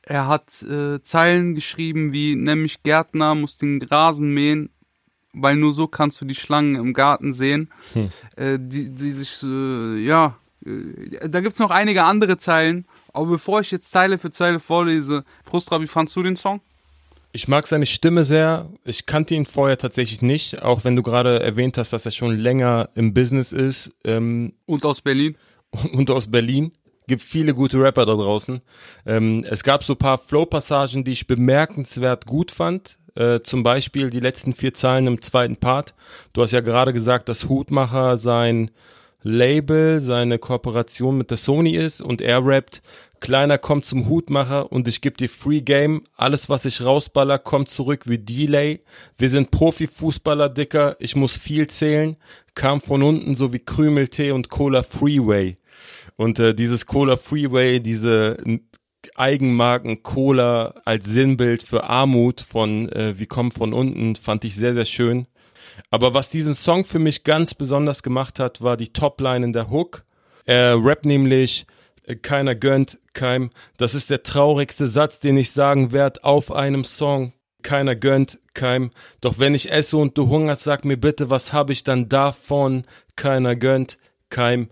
Er hat äh, Zeilen geschrieben wie, nämlich Gärtner muss den Rasen mähen, weil nur so kannst du die Schlangen im Garten sehen, Hm. äh, die, die sich, äh, ja, äh, da gibt's noch einige andere Zeilen, aber bevor ich jetzt Zeile für Zeile vorlese, Frustra, wie fandst du den Song? Ich mag seine Stimme sehr. Ich kannte ihn vorher tatsächlich nicht, auch wenn du gerade erwähnt hast, dass er schon länger im Business ist. Ähm, Und aus Berlin? und aus Berlin. Gibt viele gute Rapper da draußen. Ähm, es gab so ein paar Flow-Passagen, die ich bemerkenswert gut fand. Äh, zum Beispiel die letzten vier Zeilen im zweiten Part. Du hast ja gerade gesagt, dass Hutmacher sein Label, seine Kooperation mit der Sony ist und er rappt, Kleiner kommt zum Hutmacher und ich geb dir Free Game. Alles, was ich rausballer, kommt zurück wie Delay. Wir sind Profifußballer, Dicker. Ich muss viel zählen. Kam von unten so wie Krümeltee und Cola Freeway. Und äh, dieses Cola Freeway, diese Eigenmarken Cola als Sinnbild für Armut von äh, wie kommt von unten, fand ich sehr, sehr schön. Aber was diesen Song für mich ganz besonders gemacht hat, war die Topline in der Hook. Er rappt nämlich, äh, keiner gönnt keinem. Das ist der traurigste Satz, den ich sagen werde auf einem Song. Keiner gönnt keinem. Doch wenn ich esse und du hungerst, sag mir bitte, was hab ich dann davon? Keiner gönnt keinem.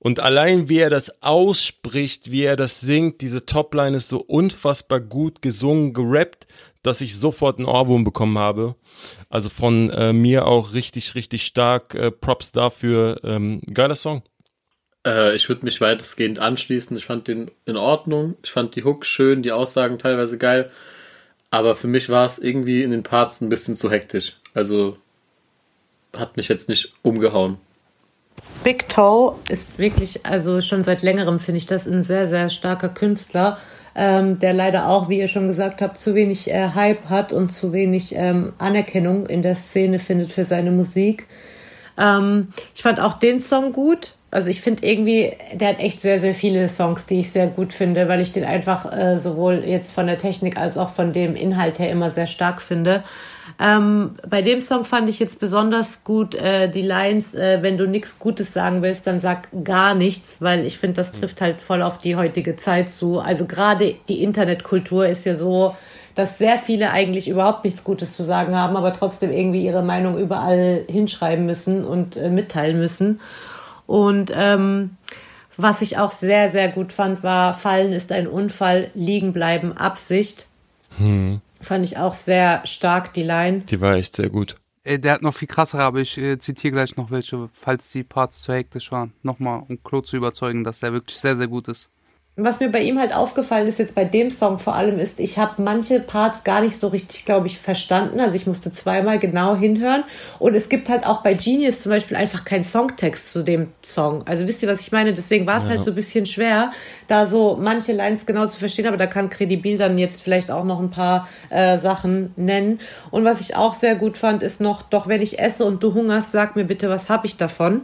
Und allein wie er das ausspricht, wie er das singt, diese Topline ist so unfassbar gut gesungen, gerappt, dass ich sofort einen Ohrwurm bekommen habe. Also von äh, mir auch richtig, richtig stark. Äh, Props dafür. Ähm, geiler Song. Äh, ich würde mich weitestgehend anschließen. Ich fand den in Ordnung. Ich fand die Hook schön, die Aussagen teilweise geil. Aber für mich war es irgendwie in den Parts ein bisschen zu hektisch. Also hat mich jetzt nicht umgehauen. Big Toe ist wirklich, also schon seit längerem finde ich das ein sehr, sehr starker Künstler, ähm, der leider auch, wie ihr schon gesagt habt, zu wenig äh, Hype hat und zu wenig ähm, Anerkennung in der Szene findet für seine Musik. Ähm, ich fand auch den Song gut. Also ich finde irgendwie, der hat echt sehr, sehr viele Songs, die ich sehr gut finde, weil ich den einfach äh, sowohl jetzt von der Technik als auch von dem Inhalt her immer sehr stark finde. Ähm, bei dem Song fand ich jetzt besonders gut äh, die Lines, äh, wenn du nichts Gutes sagen willst, dann sag gar nichts, weil ich finde, das trifft halt voll auf die heutige Zeit zu. Also gerade die Internetkultur ist ja so, dass sehr viele eigentlich überhaupt nichts Gutes zu sagen haben, aber trotzdem irgendwie ihre Meinung überall hinschreiben müssen und äh, mitteilen müssen. Und ähm, was ich auch sehr, sehr gut fand, war Fallen ist ein Unfall, liegen bleiben Absicht. Hm. Fand ich auch sehr stark, die Line. Die war echt sehr gut. Äh, Der hat noch viel krassere, aber ich äh, zitiere gleich noch welche, falls die Parts zu hektisch waren. Nochmal, um Klo zu überzeugen, dass der wirklich sehr, sehr gut ist. Was mir bei ihm halt aufgefallen ist, jetzt bei dem Song vor allem, ist, ich habe manche Parts gar nicht so richtig, glaube ich, verstanden. Also ich musste zweimal genau hinhören. Und es gibt halt auch bei Genius zum Beispiel einfach keinen Songtext zu dem Song. Also wisst ihr, was ich meine? Deswegen war es Ja. halt so ein bisschen schwer, da so manche Lines genau zu verstehen. Aber da kann Credibil dann jetzt vielleicht auch noch ein paar äh, Sachen nennen. Und was ich auch sehr gut fand, ist noch, doch wenn ich esse und du hungerst, sag mir bitte, was hab ich davon?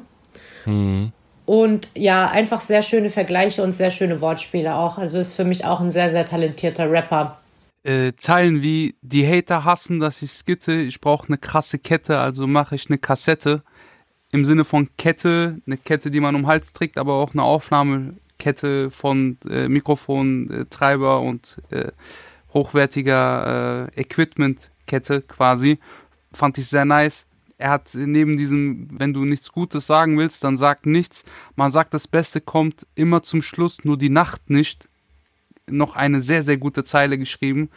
Hm. Und ja, einfach sehr schöne Vergleiche und sehr schöne Wortspiele auch. Also ist für mich auch ein sehr, sehr talentierter Rapper. Äh, Zeilen wie, die Hater hassen, dass ich skitte, ich brauche eine krasse Kette, also mache ich eine Kassette. Im Sinne von Kette, eine Kette, die man um den Hals trägt, aber auch eine Aufnahmekette von äh, Mikrofon, äh, und hochwertiger äh, Equipment-Kette quasi. Fand ich sehr nice. Er hat neben diesem, wenn du nichts Gutes sagen willst, dann sag nichts. Man sagt, das Beste kommt immer zum Schluss, nur die Nacht nicht noch eine sehr, sehr gute Zeile geschrieben.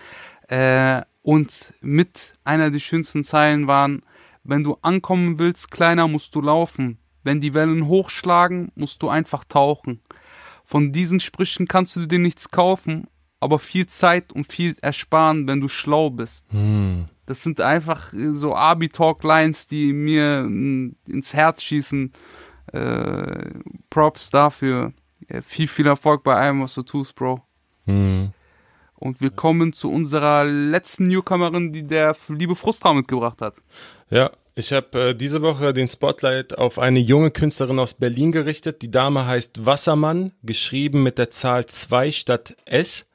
Äh, und mit einer der schönsten Zeilen waren, wenn du ankommen willst, kleiner, musst du laufen. Wenn die Wellen hochschlagen, musst du einfach tauchen. Von diesen Sprüchen kannst du dir nichts kaufen, aber viel Zeit und viel ersparen, wenn du schlau bist. Hm. Das sind einfach äh, so Abi-Talk-Lines, die mir mm, ins Herz schießen. Äh, Props dafür. Ja, viel, viel Erfolg bei allem, was du tust, Bro. Hm. Und wir kommen zu unserer letzten Newcomerin, die der liebe Frustra mitgebracht hat. Ja, ich habe äh, diese Woche den Spotlight auf eine junge Künstlerin aus Berlin gerichtet. Die Dame heißt Wassermann, geschrieben mit der Zahl 2 statt S.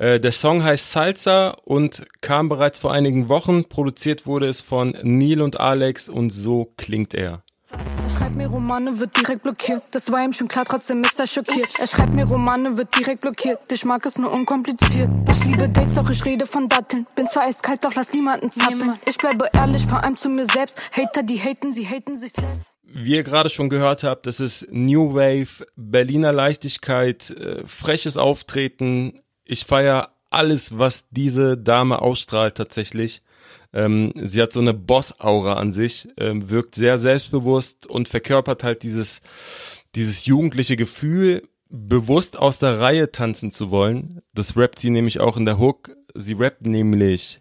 Äh, der Song heißt Salsa und kam bereits vor einigen Wochen. Produziert wurde es von Neil und Alex und so klingt er. Er schreibt mir Romane, wird direkt blockiert. Das war ihm schon klar, trotzdem ist er schockiert. Er schreibt mir Romane, wird direkt blockiert. Ich mag es nur unkompliziert. Ich liebe Dates, doch ich rede von Datteln. Bin zwar eiskalt, doch lass niemanden zappeln. Ich bleibe ehrlich, vor allem zu mir selbst. Hater, die haten, sie haten sich selbst. Wie ihr gerade schon gehört habt, das ist New Wave, Berliner Leichtigkeit, äh, freches Auftreten. Ich feiere alles, was diese Dame ausstrahlt tatsächlich. Ähm, sie hat so eine Boss-Aura an sich, ähm, wirkt sehr selbstbewusst und verkörpert halt dieses, dieses jugendliche Gefühl, bewusst aus der Reihe tanzen zu wollen. Das rappt sie nämlich auch in der Hook. Sie rappt nämlich,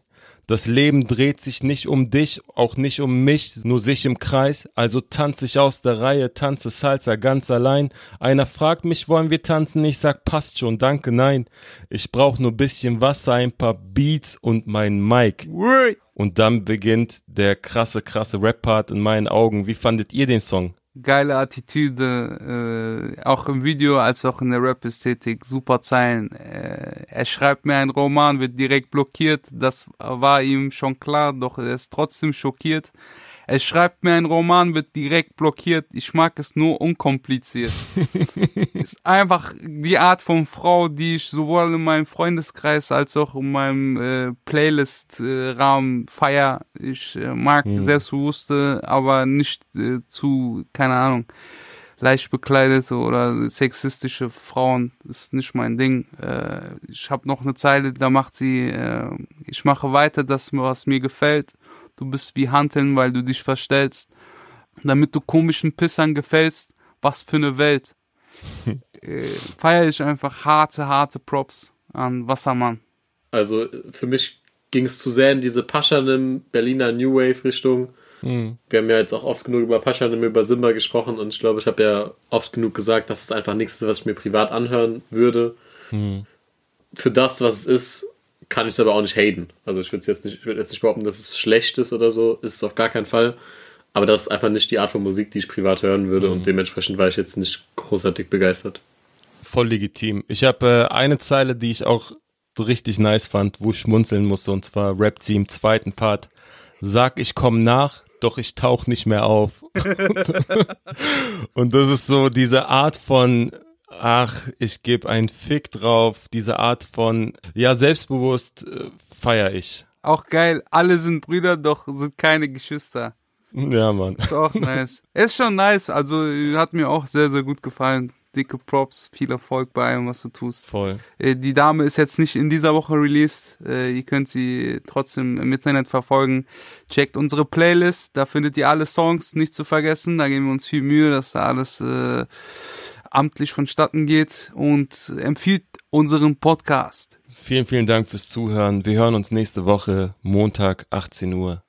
das Leben dreht sich nicht um dich, auch nicht um mich, nur sich im Kreis. Also tanze ich aus der Reihe, tanze Salsa ganz allein. Einer fragt mich, wollen wir tanzen? Ich sag, passt schon, danke, nein. Ich brauch nur bisschen Wasser, ein paar Beats und mein Mic. Und dann beginnt der krasse, krasse Rap-Part in meinen Augen. Wie fandet ihr den Song? Geile Attitüde, äh, auch im Video als auch in der Rap-Ästhetik, super Zeilen. Äh, er schreibt mir einen Roman, wird direkt blockiert, das war ihm schon klar, doch er ist trotzdem schockiert. Er schreibt mir einen Roman, wird direkt blockiert. Ich mag es nur unkompliziert. ist einfach die Art von Frau, die ich sowohl in meinem Freundeskreis als auch in meinem äh, Playlist-Rahmen feier. Ich äh, mag Mhm. selbstbewusste, aber nicht äh, zu, keine Ahnung, leicht bekleidete oder sexistische Frauen. ist nicht mein Ding. Äh, ich habe noch eine Zeile, da macht sie, äh, ich mache weiter das, was mir gefällt. Du bist wie Hanteln, weil du dich verstellst. Damit du komischen Pissern gefällst. Was für eine Welt. äh, Feier ich einfach harte, harte Props an Wassermann. Also für mich ging es zu sehr in diese Paschanim Berliner New Wave Richtung. Mhm. Wir haben ja jetzt auch oft genug über Paschanim, über Simba gesprochen und ich glaube, ich habe ja oft genug gesagt, dass es einfach nichts ist, was ich mir privat anhören würde. Mhm. Für das, was es ist, kann ich es aber auch nicht haten. Also ich würde jetzt nicht, ich würde jetzt nicht behaupten, dass es schlecht ist oder so, ist es auf gar keinen Fall. Aber das ist einfach nicht die Art von Musik, die ich privat hören würde und dementsprechend war ich jetzt nicht großartig begeistert. Voll legitim. Ich habe äh, eine Zeile, die ich auch richtig nice fand, wo ich schmunzeln musste, und zwar rappt sie im zweiten Part. Sag, ich komm nach, doch ich tauch nicht mehr auf. und das ist so diese Art von, ach, ich gebe einen Fick drauf, diese Art von, ja, selbstbewusst äh, feier ich. Auch geil, alle sind Brüder, doch sind keine Geschwister. Ja, Mann. Ist auch nice. Ist schon nice, also hat mir auch sehr, sehr gut gefallen. Dicke Props, viel Erfolg bei allem, was du tust. Voll. Äh, Die Dame ist jetzt nicht in dieser Woche released. Äh, Ihr könnt sie trotzdem im Internet verfolgen. Checkt unsere Playlist, da findet ihr alle Songs, nicht zu vergessen. Da geben wir uns viel Mühe, dass da alles äh, amtlich vonstatten geht. Und empfiehlt unseren Podcast. Vielen, vielen Dank fürs Zuhören. Wir hören uns nächste Woche, Montag, 18 Uhr.